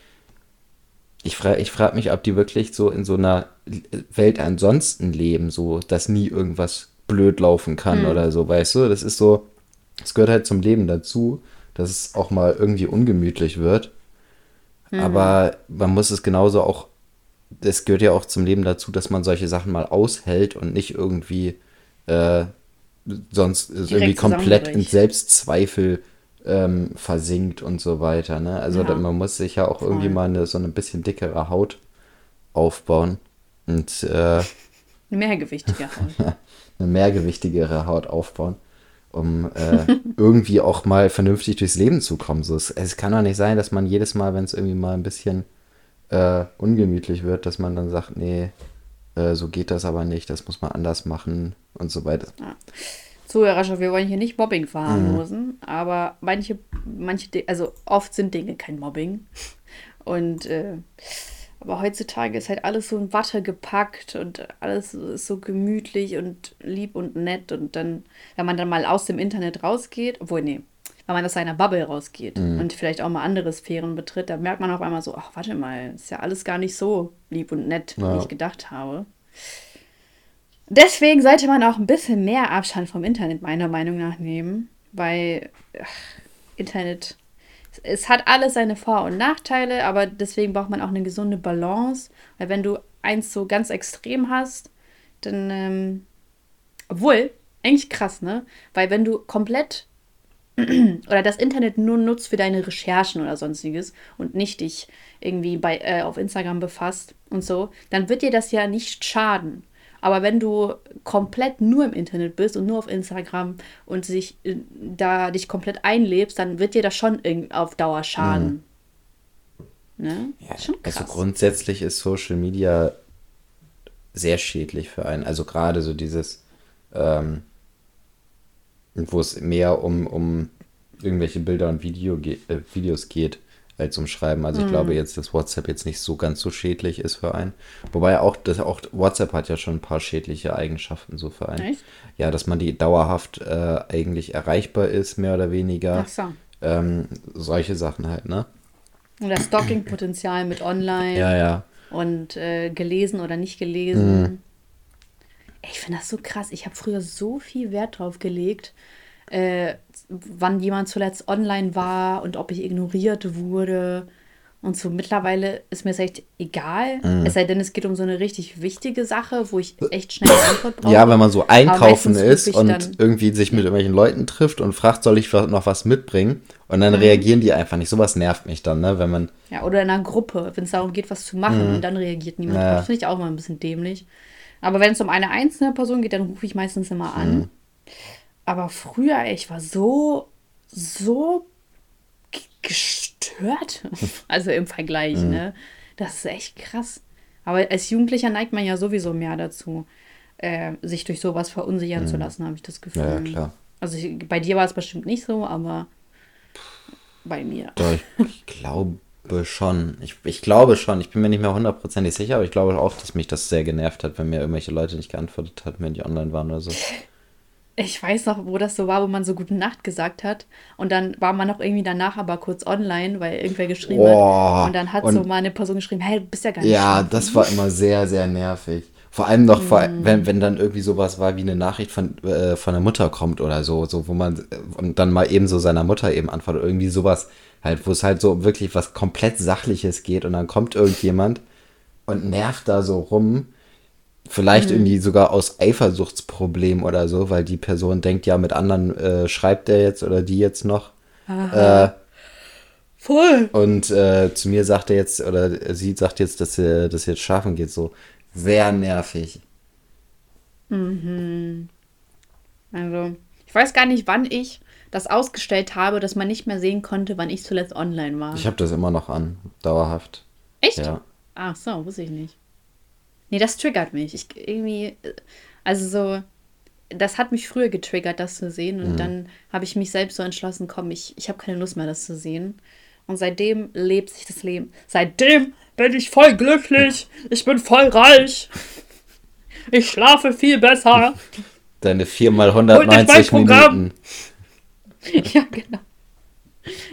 ich frage ich frag mich, ob die wirklich so in so einer Welt ansonsten leben, so, dass nie irgendwas blöd laufen kann hm. oder so, weißt du? Das ist so, es gehört halt zum Leben dazu, dass es auch mal irgendwie ungemütlich wird. Mhm. Aber man muss es genauso auch das gehört ja auch zum Leben dazu, dass man solche Sachen mal aushält und nicht irgendwie äh, sonst Direkt irgendwie komplett in Selbstzweifel ähm, versinkt und so weiter. Ne? Also ja. da, man muss sich ja auch Voll. irgendwie mal eine, so eine bisschen dickere Haut aufbauen und äh, eine mehrgewichtige Haut. eine mehrgewichtigere Haut aufbauen, um äh, irgendwie auch mal vernünftig durchs Leben zu kommen. So, es, es kann doch nicht sein, dass man jedes Mal, wenn es irgendwie mal ein bisschen äh, ungemütlich wird, dass man dann sagt, nee, äh, so geht das aber nicht, das muss man anders machen und so weiter. Ja. Zuhörerschaft, wir wollen hier nicht Mobbing verharmlosen, mhm. aber manche, manche, also oft sind Dinge kein Mobbing. Und äh, aber heutzutage ist halt alles so in Watte gepackt und alles ist so gemütlich und lieb und nett. Und dann, wenn man dann mal aus dem Internet rausgeht, obwohl, nee, wenn man aus seiner Bubble rausgeht mhm. und vielleicht auch mal andere Sphären betritt, dann merkt man auf einmal so, ach, warte mal, ist ja alles gar nicht so lieb und nett, ja. wie ich gedacht habe. Deswegen sollte man auch ein bisschen mehr Abstand vom Internet meiner Meinung nach nehmen, weil ach, Internet, es hat alles seine Vor- und Nachteile, aber deswegen braucht man auch eine gesunde Balance, weil wenn du eins so ganz extrem hast, dann, ähm, obwohl, eigentlich krass, ne? Weil wenn du komplett oder das Internet nur nutzt für deine Recherchen oder sonstiges und nicht dich irgendwie bei, äh, auf Instagram befasst und so, dann wird dir das ja nicht schaden. Aber wenn du komplett nur im Internet bist und nur auf Instagram und sich äh, da dich komplett einlebst, dann wird dir das schon auf Dauer schaden. Mhm. Ne? Ja, schon krass. Also grundsätzlich ist Social Media sehr schädlich für einen. Also gerade so dieses ähm, wo es mehr um, um irgendwelche Bilder und Video ge äh, Videos geht als um Schreiben. Also ich mhm. glaube jetzt, dass WhatsApp jetzt nicht so ganz so schädlich ist für einen. Wobei auch, das, auch WhatsApp hat ja schon ein paar schädliche Eigenschaften so für einen. Echt? Ja, dass man die dauerhaft äh, eigentlich erreichbar ist, mehr oder weniger. Ach so. Ähm, solche Sachen halt, ne? Und das Stalking-Potenzial mit online. Ja, ja. Und äh, gelesen oder nicht gelesen. Mhm. Ich finde das so krass. Ich habe früher so viel Wert drauf gelegt, äh, wann jemand zuletzt online war und ob ich ignoriert wurde Und so mittlerweile ist mir es echt egal. Mhm. Es sei denn, es geht um so eine richtig wichtige Sache, wo ich echt schnell eine Antwort brauche. Ja, wenn man so einkaufen ist und irgendwie sich mit irgendwelchen Leuten trifft und fragt, soll ich noch was mitbringen? Und dann mhm. reagieren die einfach nicht. Sowas nervt mich dann, ne? Wenn man. Ja, oder in einer Gruppe, wenn es darum geht, was zu machen mhm. und dann reagiert niemand. Ja. Das finde ich auch mal ein bisschen dämlich. Aber wenn es um eine einzelne Person geht, dann rufe ich meistens immer an. Mhm. Aber früher, ich war so, so gestört. also im Vergleich, mhm. ne? Das ist echt krass. Aber als Jugendlicher neigt man ja sowieso mehr dazu, äh, sich durch sowas verunsichern mhm. zu lassen, habe ich das Gefühl. Ja, klar. Also ich, bei dir war es bestimmt nicht so, aber bei mir. Doch, ich glaube schon. Ich, ich glaube schon. Ich bin mir nicht mehr hundertprozentig sicher, aber ich glaube auch, dass mich das sehr genervt hat, wenn mir irgendwelche Leute nicht geantwortet haben, wenn die online waren oder so ich weiß noch, wo das so war, wo man so gute Nacht gesagt hat. Und dann war man noch irgendwie danach aber kurz online, weil irgendwer geschrieben oh, hat. Und dann hat so mal eine Person geschrieben, hey, du bist ja gar nicht Ja, schlafen. das war immer sehr, sehr nervig. Vor allem noch, mm. wenn, wenn dann irgendwie sowas war wie eine Nachricht von, äh, von der Mutter kommt oder so, so, wo man und dann mal eben so seiner Mutter eben antwortet, irgendwie sowas, halt, wo es halt so wirklich was komplett Sachliches geht und dann kommt irgendjemand und nervt da so rum Vielleicht mhm. irgendwie sogar aus Eifersuchtsproblem oder so, weil die Person denkt, ja, mit anderen äh, schreibt er jetzt oder die jetzt noch. Äh, Voll. Und äh, zu mir sagt er jetzt, oder sie sagt jetzt, dass sie das jetzt schaffen geht, so sehr nervig. Mhm. Also, ich weiß gar nicht, wann ich das ausgestellt habe, dass man nicht mehr sehen konnte, wann ich zuletzt online war. Ich habe das immer noch an, dauerhaft. Echt? Ja. Ach so, wusste ich nicht. Nee, das triggert mich. Ich irgendwie, also so, das hat mich früher getriggert, das zu sehen. Und mhm. dann habe ich mich selbst so entschlossen, komm, ich, ich habe keine Lust mehr, das zu sehen. Und seitdem lebt sich das Leben. Seitdem bin ich voll glücklich. Ich bin voll reich. Ich schlafe viel besser. Deine 4 mal 190 Minuten. Ja, genau.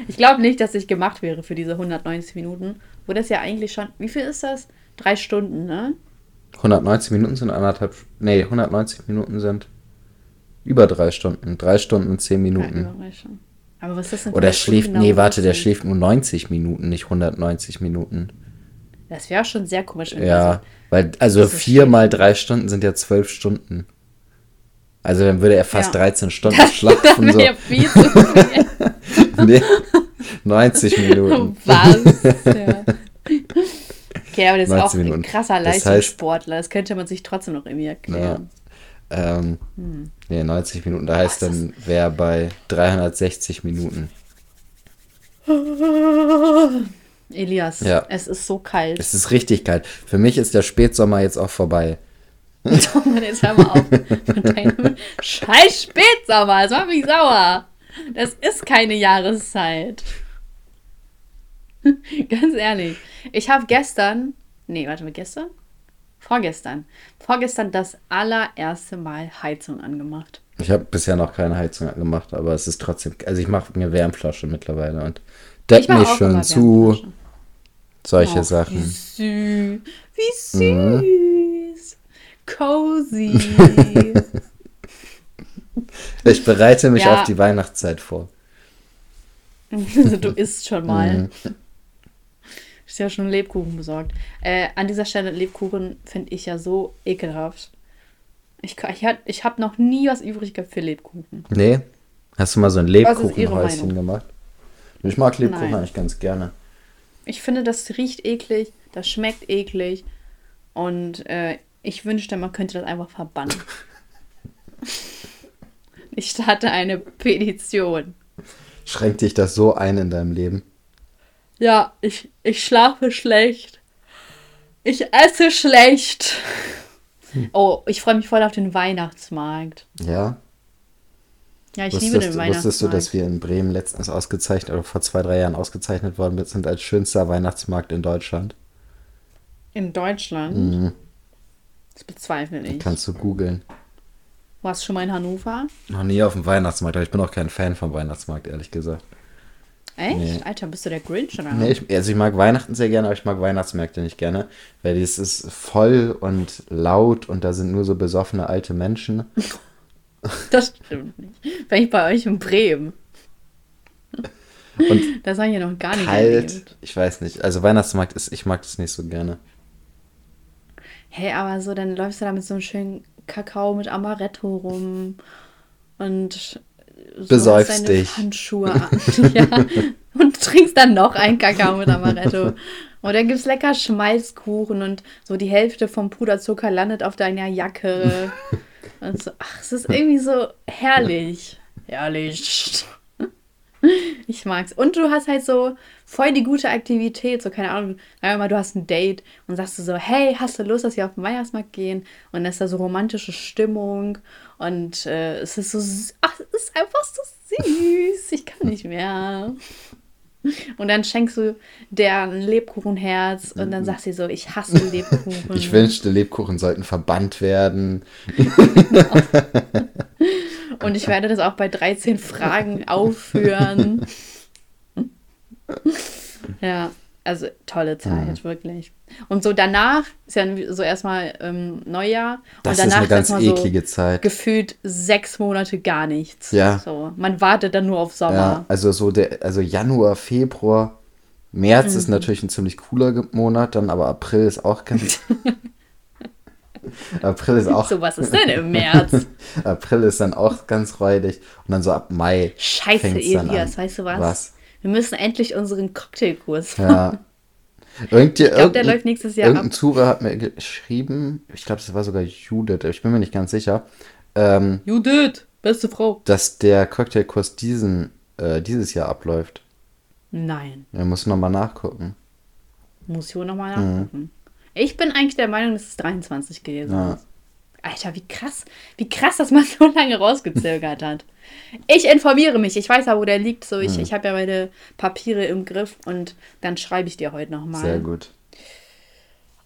Ich glaube nicht, dass ich gemacht wäre für diese 190 Minuten. Wo das ja eigentlich schon. Wie viel ist das? Drei Stunden, ne? 190 Minuten sind anderthalb. Nee, 190 Minuten sind über drei Stunden. Drei Stunden und zehn Minuten. Ja, Aber was ist das denn? Oder schläft. Genau nee, warte, der schläft nur 90 Minuten, nicht 190 Minuten. Das wäre schon sehr komisch. Ja, weil, also vier mal drei Stunden sind ja zwölf Stunden. Also dann würde er fast ja. 13 Stunden das schlafen. So. Ja viel zu viel. nee, 90 Minuten. Was? Ja. Okay, aber das ist auch Minuten. ein krasser Leistungssportler. Das, heißt, das, könnte man sich trotzdem noch irgendwie erklären. Ja, ähm, hm. Nee, 90 Minuten. Da heißt dann, wer bei 360 Minuten. Elias, ja. es ist so kalt. Es ist richtig kalt. Für mich ist der Spätsommer jetzt auch vorbei. Mann, jetzt hör mal auf. Scheiß Spätsommer, das macht mich sauer. Das ist keine Jahreszeit. Ganz ehrlich. Ich habe gestern, nee, warte mal, gestern? Vorgestern. Vorgestern das allererste Mal Heizung angemacht. Ich habe bisher noch keine Heizung angemacht, aber es ist trotzdem, also ich mache mir Wärmflasche mittlerweile und deck mich schön zu. Solche oh, Sachen. Wie süß. Wie süß. Mhm. Cozy. ich bereite mich ja. auf die Weihnachtszeit vor. Also du isst schon mal. Mhm. Ist ja schon Lebkuchen besorgt. Äh, an dieser Stelle, Lebkuchen finde ich ja so ekelhaft. Ich, ich, ich habe noch nie was übrig gehabt für Lebkuchen. Nee? Hast du mal so ein Lebkuchenhäuschen gemacht? Ich mag Lebkuchen Nein. eigentlich ganz gerne. Ich finde, das riecht eklig, das schmeckt eklig. Und äh, ich wünschte, man könnte das einfach verbannen. ich starte eine Petition. Schränkt dich das so ein in deinem Leben? Ja, ich, ich schlafe schlecht. Ich esse schlecht. Hm. Oh, ich freue mich voll auf den Weihnachtsmarkt. Ja. Ja, ich wusstest, liebe den Weihnachtsmarkt. Wusstest du, dass wir in Bremen letztens ausgezeichnet, oder vor zwei, drei Jahren ausgezeichnet worden sind als schönster Weihnachtsmarkt in Deutschland? In Deutschland? Mhm. Das bezweifle ich. Kannst du googeln. Warst du schon mal in Hannover? Noch nie auf dem Weihnachtsmarkt, aber ich bin auch kein Fan vom Weihnachtsmarkt, ehrlich gesagt. Echt? Nee. Alter, bist du der Grinch oder? Nee, ich, also ich mag Weihnachten sehr gerne, aber ich mag Weihnachtsmärkte nicht gerne, weil es ist voll und laut und da sind nur so besoffene alte Menschen. Das stimmt nicht. Bin ich bei euch in Bremen. Und das habe ich ja noch gar nicht kalt, erlebt. ich weiß nicht. Also Weihnachtsmarkt ist, ich mag das nicht so gerne. Hey, aber so, dann läufst du da mit so einem schönen Kakao mit Amaretto rum und so besäufst dich. Handschuhe an. ja. Und trinkst dann noch einen Kakao mit Amaretto. Und dann gibt es lecker Schmalzkuchen und so die Hälfte vom Puderzucker landet auf deiner Jacke. und so, ach, es ist irgendwie so herrlich. Herrlich. Ich mag's. Und du hast halt so voll die gute Aktivität. So, keine Ahnung, einmal du hast ein Date und sagst du so, hey, hast du Lust, dass wir auf den Weihnachtsmarkt gehen? Und dann ist da so romantische Stimmung. Und äh, es ist so, ach, es ist einfach so süß. Ich kann nicht mehr. Und dann schenkst du der ein Lebkuchenherz und dann sagst du so, ich hasse Lebkuchen. Ich wünschte, Lebkuchen sollten verbannt werden. und ich werde das auch bei 13 Fragen aufführen. ja, also tolle Zeit, mhm. wirklich. Und so danach ist ja so erstmal ähm, Neujahr. Das und danach ist eine ganz eklige so Zeit. Gefühlt sechs Monate gar nichts. Ja. So, man wartet dann nur auf Sommer. Ja, also so der, also Januar, Februar, März mhm. ist natürlich ein ziemlich cooler Monat, dann aber April ist auch ganz. April ist auch. So, was ist denn im März? April ist dann auch ganz räudig. Und dann so ab Mai. Scheiße, Elias, weißt du was? Was? Wir müssen endlich unseren Cocktailkurs machen. Ja. Irgend, ich glaube, der läuft nächstes Jahr irgendein ab. Zuhörer hat mir geschrieben, ich glaube, es war sogar Judith, ich bin mir nicht ganz sicher. Ähm, Judith, beste Frau. Dass der Cocktailkurs diesen, äh, dieses Jahr abläuft. Nein. Er muss nochmal nachgucken. Muss ich wohl nochmal nachgucken. Mhm. Ich bin eigentlich der Meinung, dass es 23 gewesen ja. ist. Alter, wie krass, wie krass, dass man so lange rausgezögert hat. Ich informiere mich. Ich weiß ja, wo der liegt. So, ich, hm. ich habe ja meine Papiere im Griff und dann schreibe ich dir heute nochmal. Sehr gut.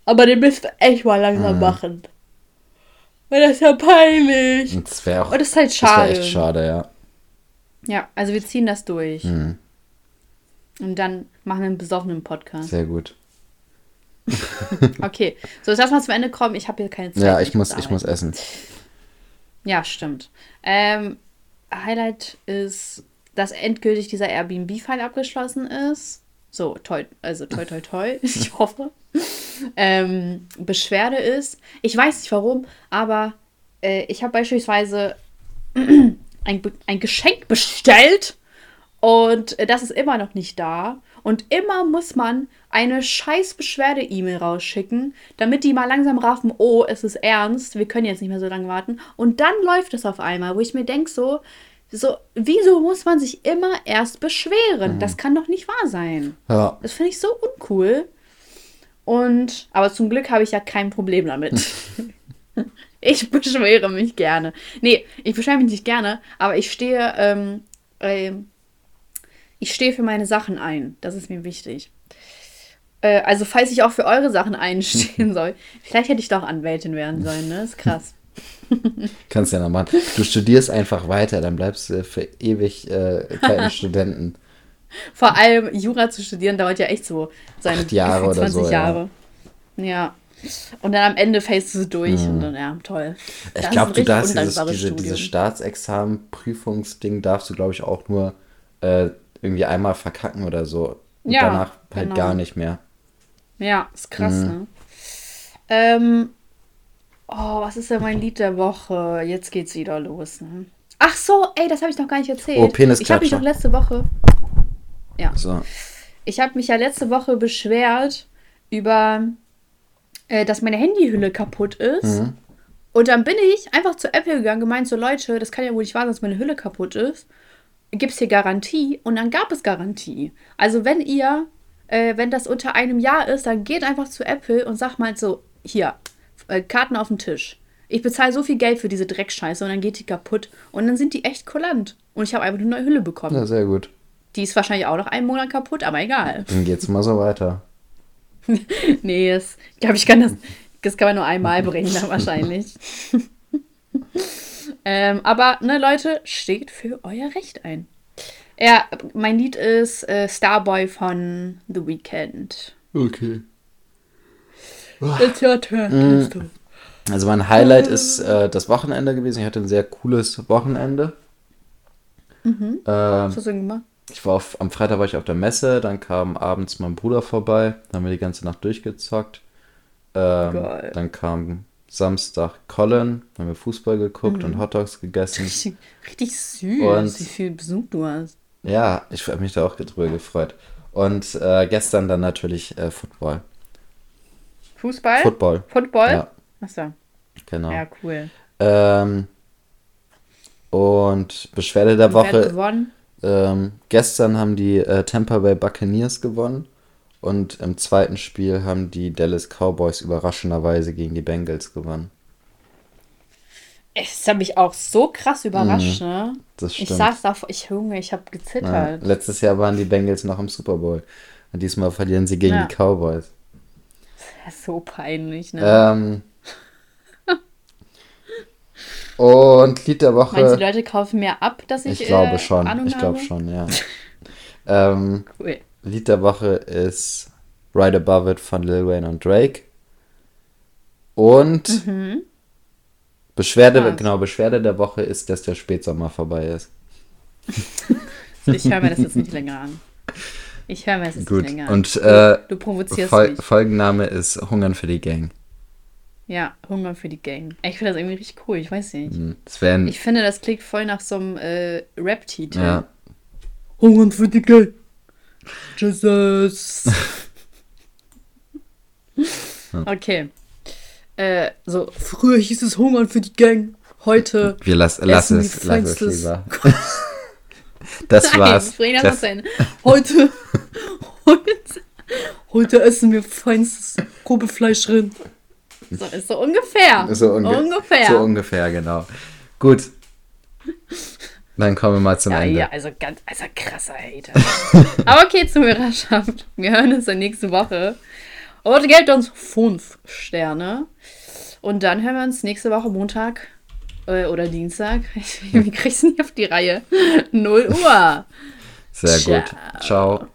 Aber den müsst ihr echt mal langsam hm. machen. Weil das ist ja peinlich. Und das wäre auch. Und das ist halt schade. Das echt schade, ja. Ja, also wir ziehen das durch. Hm. Und dann machen wir einen besoffenen Podcast. Sehr gut. okay, so jetzt lass mal zum Ende kommen. Ich habe hier keine Zeit. Ja, ich muss, ich muss essen. Ja, stimmt. Ähm, Highlight ist, dass endgültig dieser Airbnb-Fall abgeschlossen ist. So, toi, also toi, toi, toi, ich hoffe. Ähm, Beschwerde ist, ich weiß nicht warum, aber äh, ich habe beispielsweise ein, ein Geschenk bestellt und das ist immer noch nicht da. Und immer muss man eine scheiß Beschwerde-E-Mail rausschicken, damit die mal langsam raffen, oh, es ist ernst, wir können jetzt nicht mehr so lange warten. Und dann läuft es auf einmal, wo ich mir denke, so, so, wieso muss man sich immer erst beschweren? Mhm. Das kann doch nicht wahr sein. Ja. Das finde ich so uncool. Und, aber zum Glück habe ich ja kein Problem damit. ich beschwere mich gerne. Nee, ich beschwere mich nicht gerne, aber ich stehe, ähm, äh, ich stehe für meine Sachen ein. Das ist mir wichtig. Äh, also, falls ich auch für eure Sachen einstehen soll, vielleicht hätte ich doch Anwältin werden sollen, ne? Ist krass. Kannst ja noch machen. Du studierst einfach weiter, dann bleibst du für ewig äh, Studenten. Vor allem Jura zu studieren dauert ja echt so seine Acht Jahre 20 oder so, Jahre. Ja. ja. Und dann am Ende fällst du durch mhm. und dann, ja, toll. Ich glaube, du darfst dieses, diese, diese Staatsexamen-Prüfungsding darfst du, glaube ich, auch nur äh, irgendwie einmal verkacken oder so. Und ja, danach halt genau. gar nicht mehr. Ja, ist krass, mhm. ne? Ähm, Oh, was ist denn mein Lied der Woche? Jetzt geht's wieder los. Ne? Ach so, ey, das habe ich noch gar nicht erzählt. Oh, Penis Ich habe mich doch letzte Woche. Ja. So. Ich habe mich ja letzte Woche beschwert über, äh, dass meine Handyhülle kaputt ist. Mhm. Und dann bin ich einfach zu Apple gegangen, gemeint so, Leute, das kann ja wohl nicht wahr sein, dass meine Hülle kaputt ist. Gibt es hier Garantie? Und dann gab es Garantie. Also wenn ihr, äh, wenn das unter einem Jahr ist, dann geht einfach zu Apple und sagt mal so, hier, äh, Karten auf den Tisch. Ich bezahle so viel Geld für diese Dreckscheiße und dann geht die kaputt. Und dann sind die echt kulant. Und ich habe einfach eine neue Hülle bekommen. Ja, sehr gut. Die ist wahrscheinlich auch noch einen Monat kaputt, aber egal. Dann geht's mal so weiter. nee, das, ich glaube, ich kann das, das kann man nur einmal bringen, dann wahrscheinlich. ähm, aber, ne, Leute, steht für euer Recht ein. Ja, mein Lied ist äh, Starboy von The Weeknd. Okay. It's your turn. Mm. Also mein Highlight ist äh, das Wochenende gewesen. Ich hatte ein sehr cooles Wochenende. Mhm. Äh, Was hast du denn gemacht? ich war auf, am Freitag war ich auf der Messe, dann kam abends mein Bruder vorbei, dann haben wir die ganze Nacht durchgezockt. Ähm, Geil. dann kam Samstag Colin, haben wir Fußball geguckt Mhm. und Hotdogs gegessen. Richtig, richtig süß, Und- wie viel Besuch du hast. Ja, ich habe mich da auch drüber gefreut. Und äh, gestern dann natürlich äh, Football. Fußball? Football, Football? ja, Achso, genau. ja, cool. Ähm, und Beschwerde der Und Woche. gewonnen? Ähm, gestern haben die äh, Tampa Bay Buccaneers gewonnen. Und im zweiten Spiel haben die Dallas Cowboys überraschenderweise gegen die Bengals gewonnen. Das hat mich auch so krass überrascht, ne? Das Ich Mhm. stimmt. saß da, ich Junge, ich habe Ja, gezittert. letztes Jahr waren die Bengals noch im Super Bowl. Und diesmal verlieren sie gegen Ja. die Cowboys. Das ist so peinlich, ne? Ähm, und Lied der Meinst du, Woche. die Leute kaufen mehr ab, dass ich Ich glaube äh, schon. Ahnung Ich glaube schon, ja. ähm, Cool. Lied der Woche ist Right Above It von Lil Wayne und Drake. Und Mhm. Beschwerde, Krass. genau, Beschwerde der Woche ist, dass der Spätsommer vorbei ist. Ich höre mir das jetzt nicht länger an. Ich höre mir das jetzt Gut. nicht länger an. Und du, äh, du provozierst Fol mich. Folgenname ist Hungern für die Gang. Ja, Hunger für die Gang. Ich finde das irgendwie richtig cool, ich weiß nicht. Hm, wären. Ich finde, das klingt voll nach so einem äh, Rap-Titel. Ja. Hungern für die Gang. Jesus. okay. Äh, so, früher hieß es Hungern für die Gang. Heute. Wir lass, lass es, lass es lieber. das Nein, war's. bring das Ende. Heute. heute. Heute essen wir feinstes Kobelfleischrind. So, ist so ungefähr. so, unge ungefähr. so ungefähr, genau. Gut. Dann kommen wir mal zum Ja, Ende. ja, also ganz, also krasser Hater. Aber okay, Zuhörerschaft. Wir hören uns dann nächste Woche. Und gebt uns fünf Sterne. Und dann hören wir uns nächste Woche Montag äh, oder Dienstag. Wir kriegen es nicht auf die Reihe. 0 Uhr. Sehr gut. Ciao. Ciao.